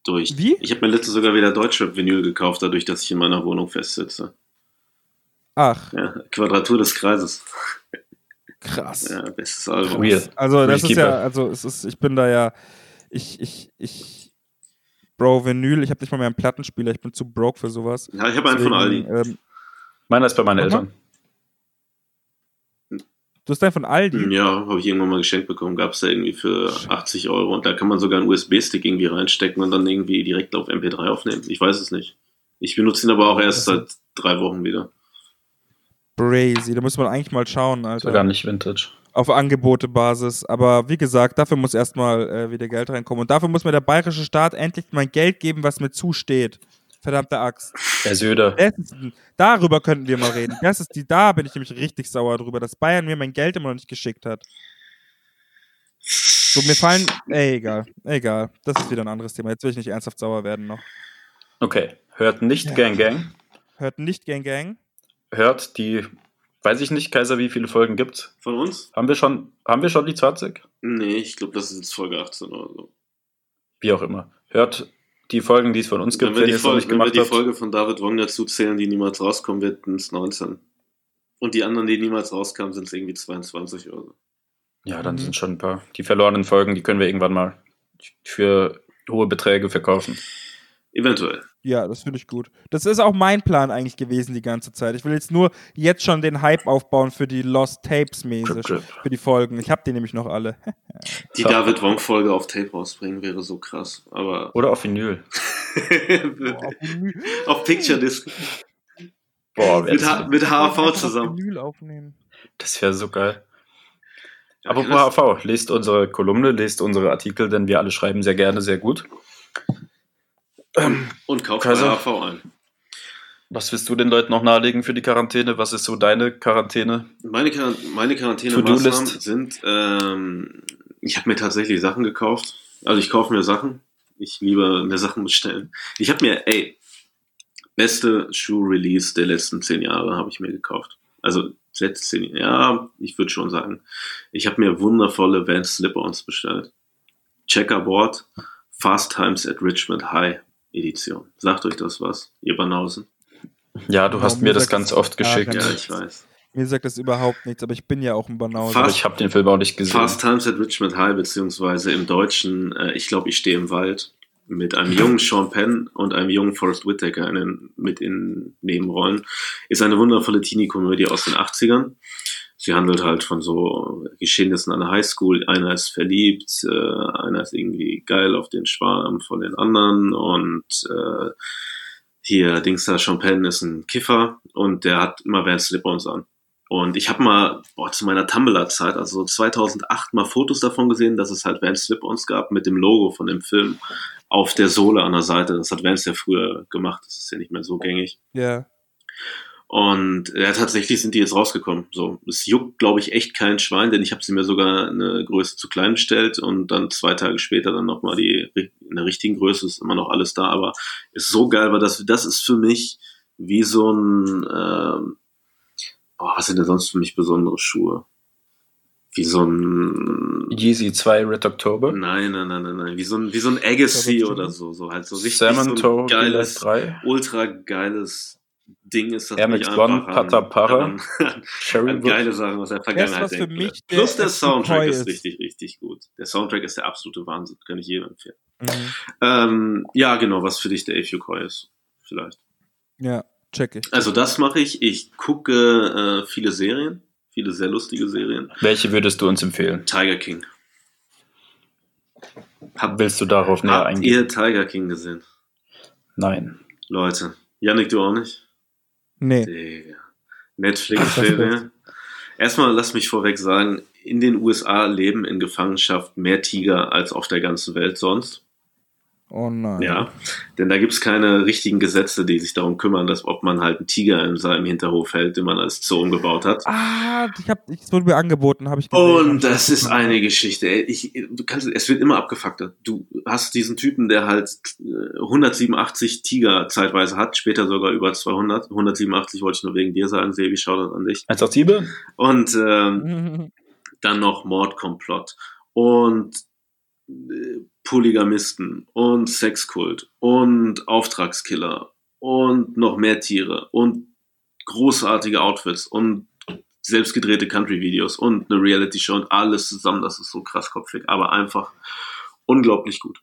Durch. Wie? Ich habe mir letztens sogar wieder Deutschrap-Vinyl gekauft, dadurch, dass ich in meiner Wohnung festsitze. Ach, Ja, Quadratur des Kreises. krass. Ja, bestes Album. Real. Also das ist ja, also es ist, ich bin da ja, ich, ich, ich, Bro, Vinyl, ich habe nicht mal mehr einen Plattenspieler, ich bin zu broke für sowas. Ja, ich habe einen von Aldi. Ähm, Meiner ist bei meinen? Eltern. Du hast einen von Aldi? Ja, habe ich irgendwann mal geschenkt bekommen. Gab es da irgendwie für 80 Euro. Und da kann man sogar einen USB-Stick irgendwie reinstecken und dann irgendwie direkt auf MP3 aufnehmen. Ich weiß es nicht. Ich benutze ihn aber auch erst seit drei Wochen wieder. Crazy, da muss man eigentlich mal schauen, Alter. Sogar nicht Vintage. Auf Angebotebasis. Aber wie gesagt, dafür muss erstmal äh, wieder Geld reinkommen. Und dafür muss mir der bayerische Staat endlich mein Geld geben, was mir zusteht. Verdammte Axt. Der Söder. Ist, darüber könnten wir mal reden. Das ist die, da bin ich nämlich richtig sauer drüber, dass Bayern mir mein Geld immer noch nicht geschickt hat. So, mir fallen. Ey, egal. Egal. Das ist wieder ein anderes Thema. Jetzt will ich nicht ernsthaft sauer werden noch. Okay. Hört nicht Ja. Gang Gang. Hört nicht Gang Gang. Hört die, weiß ich nicht, Kaiser, wie viele Folgen gibt's? Von uns? Haben wir schon, haben wir schon die 20? Nee, ich glaube, das ist jetzt Folge 18 oder so. Wie auch immer. Hört die Folgen, die es von uns gibt, Wenn wir, wenn die, ihr es noch Folge, nicht wenn wir gemacht die. Folge von David Wong dazu zählen, die niemals rauskommen wird, sind es 19. Und die anderen, die niemals rauskamen, sind es irgendwie 22 oder so. Ja, dann Mhm. sind schon ein paar. Die verlorenen Folgen, die können wir irgendwann mal für hohe Beträge verkaufen. Eventuell. Ja, das finde ich gut. Das ist auch mein Plan eigentlich gewesen die ganze Zeit. Ich will jetzt nur jetzt schon den Hype aufbauen für die Lost Tapes mäßig. Für die Folgen. Ich habe die nämlich noch alle. Die So. David Wong-Folge auf Tape rausbringen wäre so krass. Aber Oder auf Vinyl. auf Picture Disc. Boah, Mit, wär H das, mit HAV zusammen. Vinyl aufnehmen. das wäre so geil. Ja, Aber HV, lest unsere Kolumne, lest unsere Artikel, denn wir alle schreiben sehr gerne, sehr gut. Ähm, Und kauft Kaiser? HAV ein. was willst du den Leuten noch nahelegen für die Quarantäne? Was ist so deine Quarantäne? Meine, Quar meine Quarantänemaßnahmen sind, ähm, ich habe mir tatsächlich Sachen gekauft. Also ich kaufe mir Sachen. Ich liebe mir Sachen bestellen. Ich habe mir, ey, beste Shoe-Release der letzten zehn Jahre habe ich mir gekauft. Also letzte zehn Jahre, ja, ich würde schon sagen. Ich habe mir wundervolle Vans Slip-Ons bestellt. Checkerboard, Fast Times at Richmond High Edition. Sagt euch das was, ihr Banausen? Ja, du Ja, hast mir das ganz oft geschickt. Ja, ich weiß. Mir sagt das überhaupt nichts, aber ich bin ja auch ein Banause. Aber Fast- ich habe den Film auch nicht gesehen. Fast Times at Richmond High, beziehungsweise im Deutschen, äh, ich glaube, ich stehe im Wald, mit einem jungen Sean Penn und einem jungen Forrest Whitaker in den, mit in Nebenrollen, ist eine wundervolle Teenie-Komödie aus den 80ern. Sie handelt halt von so Geschehnissen an der Highschool. Einer ist verliebt, äh, einer ist irgendwie geil auf den Schwarm von den anderen und äh, hier Dings da, Penn ist ein Kiffer und der hat immer Vans Slip-Ons an. Und ich habe mal boah, zu meiner Tumblr-Zeit, also 2008, mal Fotos davon gesehen, dass es halt Vans Slip-Ons gab mit dem Logo von dem Film auf der Sohle an der Seite. Das hat Vans ja früher gemacht, das ist ja nicht mehr so gängig. Ja. Und ja, tatsächlich sind die jetzt rausgekommen. So, es juckt, glaube ich, echt kein Schwein, denn ich habe sie mir sogar eine Größe zu klein bestellt und dann zwei Tage später dann nochmal die in der richtigen Größe ist immer noch alles da, aber ist so geil, weil das das ist für mich wie so ein ähm, boah, was sind denn sonst für mich besondere Schuhe? Wie so ein Yeezy 2 Red October. Nein, nein, nein, nein, nein. Wie so ein, wie so ein Agassi oder so. So halt so richtig Salmon so ein geiles, 3. ultra geiles Ding ist das Air nicht Max einfach One, an- Patapara, an geile Sachen aus der Vergangenheit was für denken. mich der Plus der Soundtrack ist ist. richtig, richtig gut. Der Soundtrack ist der absolute Wahnsinn. Kann ich jedem empfehlen. Mhm. Ähm, ja, genau, was für dich der AFU Koi ist. Vielleicht. Ja, check ich. Also das mache ich. Ich gucke äh, viele Serien. Viele sehr lustige Serien. Welche würdest du uns empfehlen? Tiger King. Hab, Willst du darauf näher habt eingehen? ihr Tiger King gesehen? Nein. Leute. Yannick, du auch nicht? Nee. Netflix-Filme. Erstmal lass mich vorweg sagen, in den USA leben in Gefangenschaft mehr Tiger als auf der ganzen Welt sonst. Oh nein. Ja, denn da gibt's keine richtigen Gesetze, die sich darum kümmern, dass ob man halt einen Tiger in seinem Hinterhof hält, den man als Zoo umgebaut hat. Ah, ich hab, es wurde mir angeboten, habe ich gesehen. Und das ist eine Geschichte. ey. Ich, du kannst, es wird immer abgefuckter. Du hast diesen Typen, der halt äh, 187 Tiger zeitweise hat, später sogar über 200. 187 wollte ich nur wegen dir sagen, Sebi, schau das an dich. 187? Und ähm, dann noch Mordkomplott und äh, Polygamisten und Sexkult und Auftragskiller und noch mehr Tiere und großartige Outfits und selbstgedrehte Country-Videos und eine Reality-Show und alles zusammen. Das ist so krass kopfig, aber einfach unglaublich gut.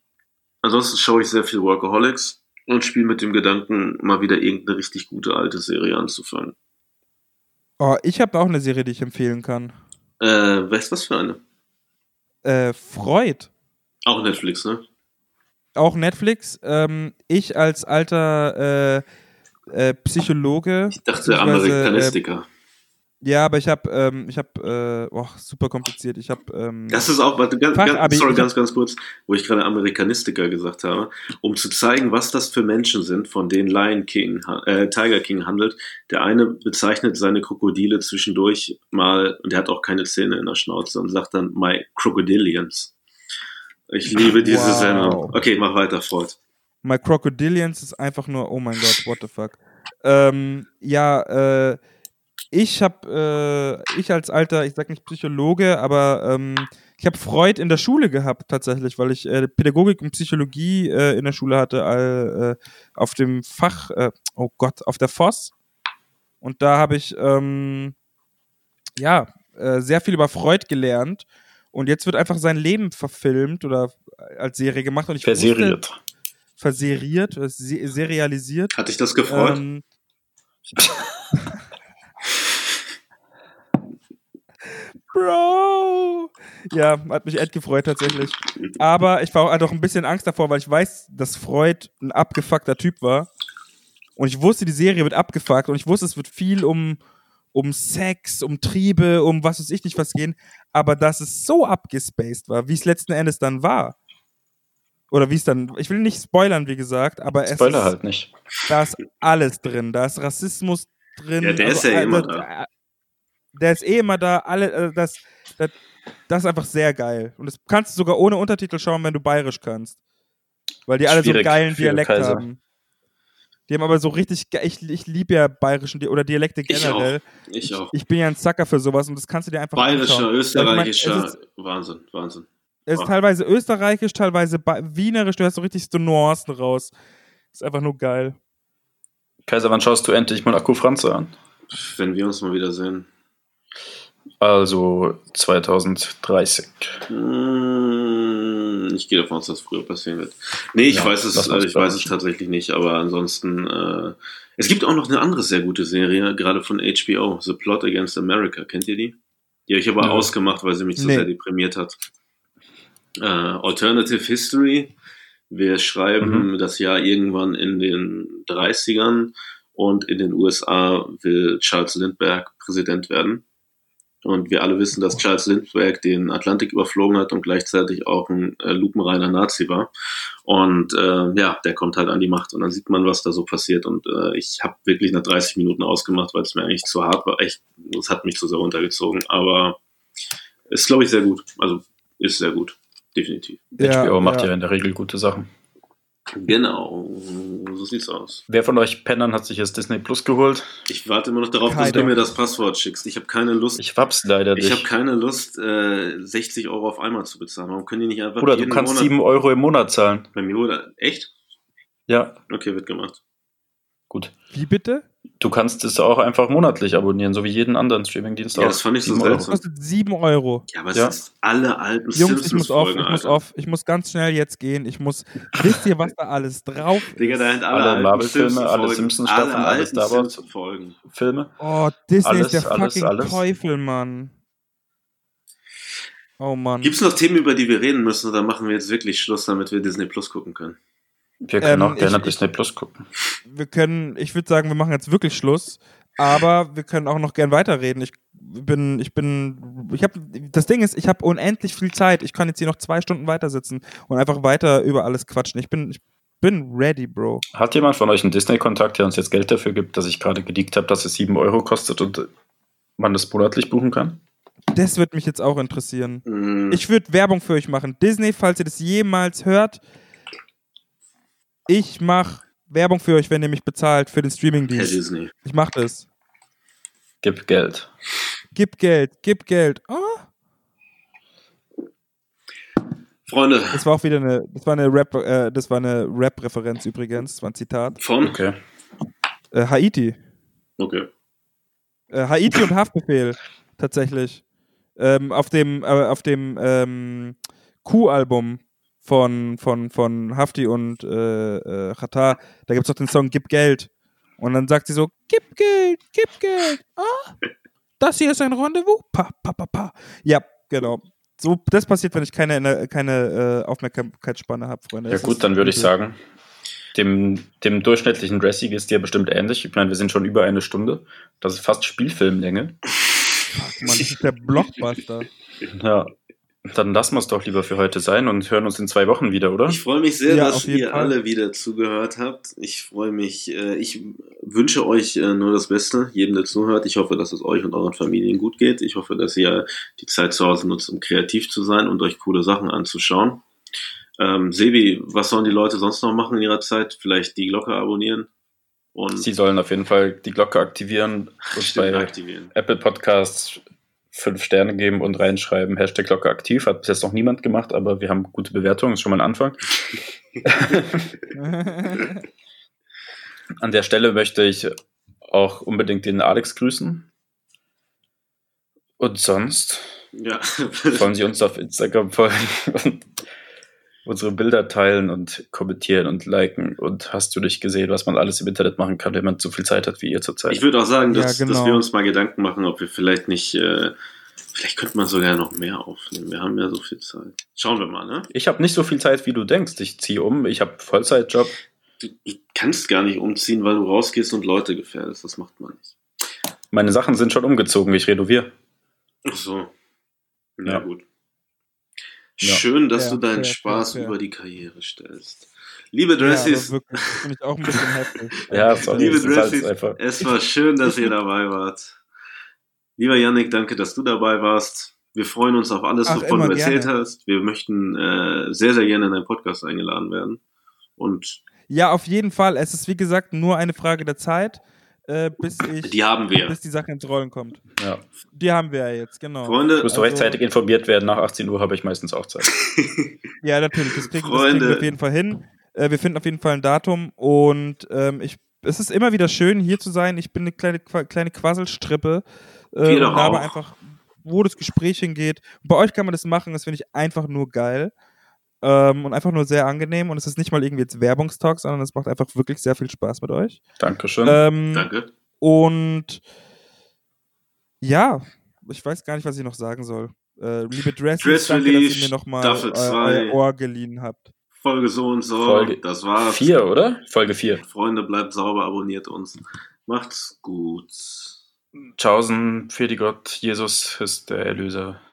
Ansonsten schaue ich sehr viel Workaholics und spiele mit dem Gedanken, mal wieder irgendeine richtig gute alte Serie anzufangen. Oh, ich habe auch eine Serie, die ich empfehlen kann. Äh, weißt du was für eine? Äh, Freud. Auch Netflix, ne? Auch Netflix. Ähm, ich als alter äh, äh, Psychologe. Ich dachte Amerikanistiker. Ja, aber ich habe, ähm, ich habe, äh, oh, super kompliziert. Ich habe. Ähm, Das ist auch, warte, ganz, ganz, sorry, ganz, ganz kurz, wo ich gerade Amerikanistiker gesagt habe, um zu zeigen, was das für Menschen sind, von denen Lion King, äh, Tiger King handelt. Der eine bezeichnet seine Krokodile zwischendurch mal, und der hat auch keine Zähne in der Schnauze und sagt dann, my Crocodilians. Ich liebe diese Wow. Sendung. Okay, mach weiter, Freud. My Crocodilians ist einfach nur, oh mein Gott, what the fuck. Ähm, ja, äh, ich habe, äh, ich als alter, ich sag nicht Psychologe, aber ähm, ich habe Freud in der Schule gehabt tatsächlich, weil ich äh, Pädagogik und Psychologie äh, in der Schule hatte, all, äh, auf dem Fach, äh, oh Gott, auf der FOS. Und da habe ich, ähm, ja, sehr viel über Freud gelernt. Und jetzt wird einfach sein Leben verfilmt oder als Serie gemacht. Und ich wusste- Verseriert. verseriert, äh, se serialisiert. Hat dich das gefreut? Ähm, Bro! Ja, hat mich echt gefreut tatsächlich. Aber ich war auch auch ein bisschen Angst davor, weil ich weiß, dass Freud ein abgefuckter Typ war. Und ich wusste, die Serie wird abgefuckt und ich wusste, es wird viel um, um Sex, um Triebe, um was weiß ich nicht was gehen. Aber dass es so abgespaced war, wie es letzten Endes dann war. Oder wie es dann, ich will nicht spoilern, wie gesagt, aber es Spoiler ist, halt nicht. da ist alles drin. Da ist Rassismus drin. Ja, der ist ja äh, immer da. äh, Der ist eh immer da. Alle, äh, das, das, das ist einfach sehr geil. Und das kannst du sogar ohne Untertitel schauen, wenn du bayerisch kannst. Weil die alle so einen Schwierig geilen Dialekt Kaiser. haben. Die haben aber so richtig, ich, ich liebe ja bayerischen Di oder Dialekte Ich generell. Ich auch. Ich bin ja ein Zacker für sowas und das kannst du dir einfach Bayerischer, anschauen. österreichischer, Ja, ich mein, es ist- Wahnsinn, Wahnsinn. Es ist teilweise österreichisch, teilweise ba- wienerisch, du hast so richtig so Nuancen raus. Ist einfach nur geil. Kaiser, wann schaust du endlich mal Akku Franze an? Wenn wir uns mal wieder sehen. Also 2030. Hm, Ich gehe davon aus, dass es früher passieren wird. Nee, ich Ja, weiß es, uns ich weiß es tatsächlich nicht, aber ansonsten, äh, es gibt auch noch eine andere sehr gute Serie, gerade von HBO, The Plot Against America. Kennt ihr die? Die habe ich aber Nö. ausgemacht, weil sie mich zu Nee. sehr deprimiert hat. Äh, Alternative History. Wir schreiben Mhm. das Jahr irgendwann in den 30ern und in den USA will Charles Lindbergh Präsident werden. Und wir alle wissen, dass Charles Lindbergh den Atlantik überflogen hat und gleichzeitig auch ein äh, lupenreiner Nazi war. Und äh, ja, der kommt halt an die Macht und dann sieht man, was da so passiert. Und äh, ich habe wirklich nach 30 Minuten ausgemacht, weil es mir eigentlich zu hart war. Echt, es hat mich zu sehr runtergezogen. Aber ist, glaube ich, sehr gut. Also ist sehr gut. Definitiv. HBO macht ja in der Regel gute Sachen. Genau, so sieht's aus. Wer von euch Pennern hat sich jetzt Disney Plus geholt? Ich warte immer noch darauf, dass Keiner. du mir das Passwort schickst. Ich habe keine Lust. Ich hab's leider Ich habe nicht. keine Lust, äh, 60 Euro auf einmal zu bezahlen. Warum können die nicht einfach Bruder, du kannst Monat 7 Euro im Monat zahlen. bei mir oder echt? Ja, Okay, wird gemacht. Gut. Wie bitte? Du kannst es auch einfach monatlich abonnieren, so wie jeden anderen Streamingdienst Ja, auch. das fand ich so 7 Euro. Das seltsam. kostet 7 Euro. Ja, aber es Ja. sind alle alten Jungs, ich muss off, ich muss off, ich muss ganz schnell jetzt gehen. Ich muss, wisst ihr, was da alles drauf ist? Digga, da sind alle, Alle Marvel-Filme, alle Simpsons-Staffeln, alle alle alten Star Wars. Simpsons-Folgen. Filme. Oh, Disney Alles, ist der alles, fucking alles. Teufel, Mann. Oh Mann. Gibt's noch Themen, über die wir reden müssen, oder machen wir jetzt wirklich Schluss, damit wir Disney Plus gucken können? Wir können Ähm, auch gerne ich- Disney Plus gucken. Wir können, ich würde sagen, wir machen jetzt wirklich Schluss. Aber wir können auch noch gern weiterreden. Ich bin, ich bin, ich habe, das Ding ist, ich habe unendlich viel Zeit. Ich kann jetzt hier noch zwei Stunden weiter sitzen und einfach weiter über alles quatschen. Ich bin, ich bin ready, Bro. Hat jemand von euch einen Disney-Kontakt, der uns jetzt Geld dafür gibt, dass ich gerade geleakt habe, dass es 7 Euro kostet und man das monatlich buchen kann? Das wird mich jetzt auch interessieren. Hm, Ich würde Werbung für euch machen. Disney, falls ihr das jemals hört, ich mache Werbung für euch, wenn ihr mich bezahlt für den Herr Streamingdienst. Disney. Ich mach das. Gib Geld. Gib Geld, gib Geld. Oh, Freunde, das war auch wieder eine, das war eine Rap, äh, das war eine Rap-Referenz übrigens. Das war ein Zitat. von? Okay. Äh, Haiti. Okay. Äh, Haiti und Haftbefehl, tatsächlich. Ähm, auf dem, äh, auf dem ähm, Q-Album von, von, von Hafti und äh, äh, Khatar, da gibt es auch den Song Gib Geld. Und dann sagt sie so, gib Geld, gib Geld. Ah, das hier ist ein Rendezvous. Pa, pa, pa, pa. Ja, genau. So, das passiert, wenn ich keine, keine äh, Aufmerksamkeitsspanne habe, Freunde. Ja Das gut, dann würde ich sagen, dem, dem durchschnittlichen Dressy ist dir bestimmt ähnlich. Ich meine, wir sind schon über eine Stunde. Das ist fast Spielfilmlänge. Fuck, Mann, das ist der Blockbuster. Ja, dann lassen wir es doch lieber für heute sein und hören uns in zwei Wochen wieder, oder? Ich freue mich sehr, Ja, dass ihr Fall. alle wieder zugehört habt. Ich freue mich, äh, ich wünsche euch äh, nur das Beste, jedem, der zuhört. Ich hoffe, dass es euch und euren Familien gut geht. Ich hoffe, dass ihr die Zeit zu Hause nutzt, um kreativ zu sein und euch coole Sachen anzuschauen. Ähm, Sebi, was sollen die Leute sonst noch machen in ihrer Zeit? Vielleicht die Glocke abonnieren und Sie sollen auf jeden Fall die Glocke aktivieren und Stimmt, bei aktivieren. Apple Podcasts fünf Sterne geben und reinschreiben, Hashtag Glocke aktiv. Hat bis jetzt noch niemand gemacht, aber wir haben gute Bewertungen, ist schon mal ein Anfang. An der Stelle möchte ich auch unbedingt den Alex grüßen. Und sonst Ja. sollen Sie uns auf Instagram folgen und unsere Bilder teilen und kommentieren und liken. Und hast du dich gesehen, was man alles im Internet machen kann, wenn man so viel Zeit hat wie ihr zurzeit? Ich würde auch sagen, dass, Ja, genau. dass wir uns mal Gedanken machen, ob wir vielleicht nicht, äh, vielleicht könnte man sogar noch mehr aufnehmen. Wir haben ja so viel Zeit. Schauen wir mal, ne? Ich habe nicht so viel Zeit, wie du denkst. Ich ziehe um, ich habe Vollzeitjob. Du, du kannst gar nicht umziehen, weil du rausgehst und Leute gefährdest. Das macht man nicht. Meine Sachen sind schon umgezogen, ich renoviere. Ach so. Na Ja. gut. Ja. Schön, dass Ja, du deinen fair, Spaß über die Karriere stellst. Liebe Ja, Dressies, wirklich, das finde ich auch ein bisschen heftig. Ja, sorry, liebe halt es war schön, dass ihr dabei wart. Lieber Yannick, danke, dass du dabei warst. Wir freuen uns auf alles, Ach, wovon du erzählt gerne. hast. Wir möchten äh, sehr, sehr gerne in deinen Podcast eingeladen werden. Und Ja, auf jeden Fall. Es ist wie gesagt nur eine Frage der Zeit, äh, bis ich die haben wir. bis die Sache ins Rollen kommt. Ja. Die haben wir ja jetzt, genau. Freunde, Du musst Also- rechtzeitig informiert werden. Nach 18 Uhr habe ich meistens auch Zeit. Ja, natürlich. Das kriegen, das kriegen Freunde. wir auf jeden Fall hin. Äh, wir finden auf jeden Fall ein Datum und ähm, ich, es ist immer wieder schön, hier zu sein. Ich bin eine kleine, kleine Quasselstrippe äh, Wir und habe einfach, wo das Gespräch hingeht. Bei euch kann man das machen, das finde ich einfach nur geil. Ähm, und einfach nur sehr angenehm. Und es ist nicht mal irgendwie jetzt Werbungstalk, sondern es macht einfach wirklich sehr viel Spaß mit euch. Dankeschön. Ähm, danke. Und ja, ich weiß gar nicht, was ich noch sagen soll. Äh, liebe Dress, Dress danke, dass Relief, ihr mir nochmal äh, Ohr geliehen habt. Folge so und so. Folge das war's. Vier, oder? Folge 4. Freunde, bleibt sauber, abonniert uns. Macht's gut. Tschaußen, für die Gott, Jesus ist der Erlöser.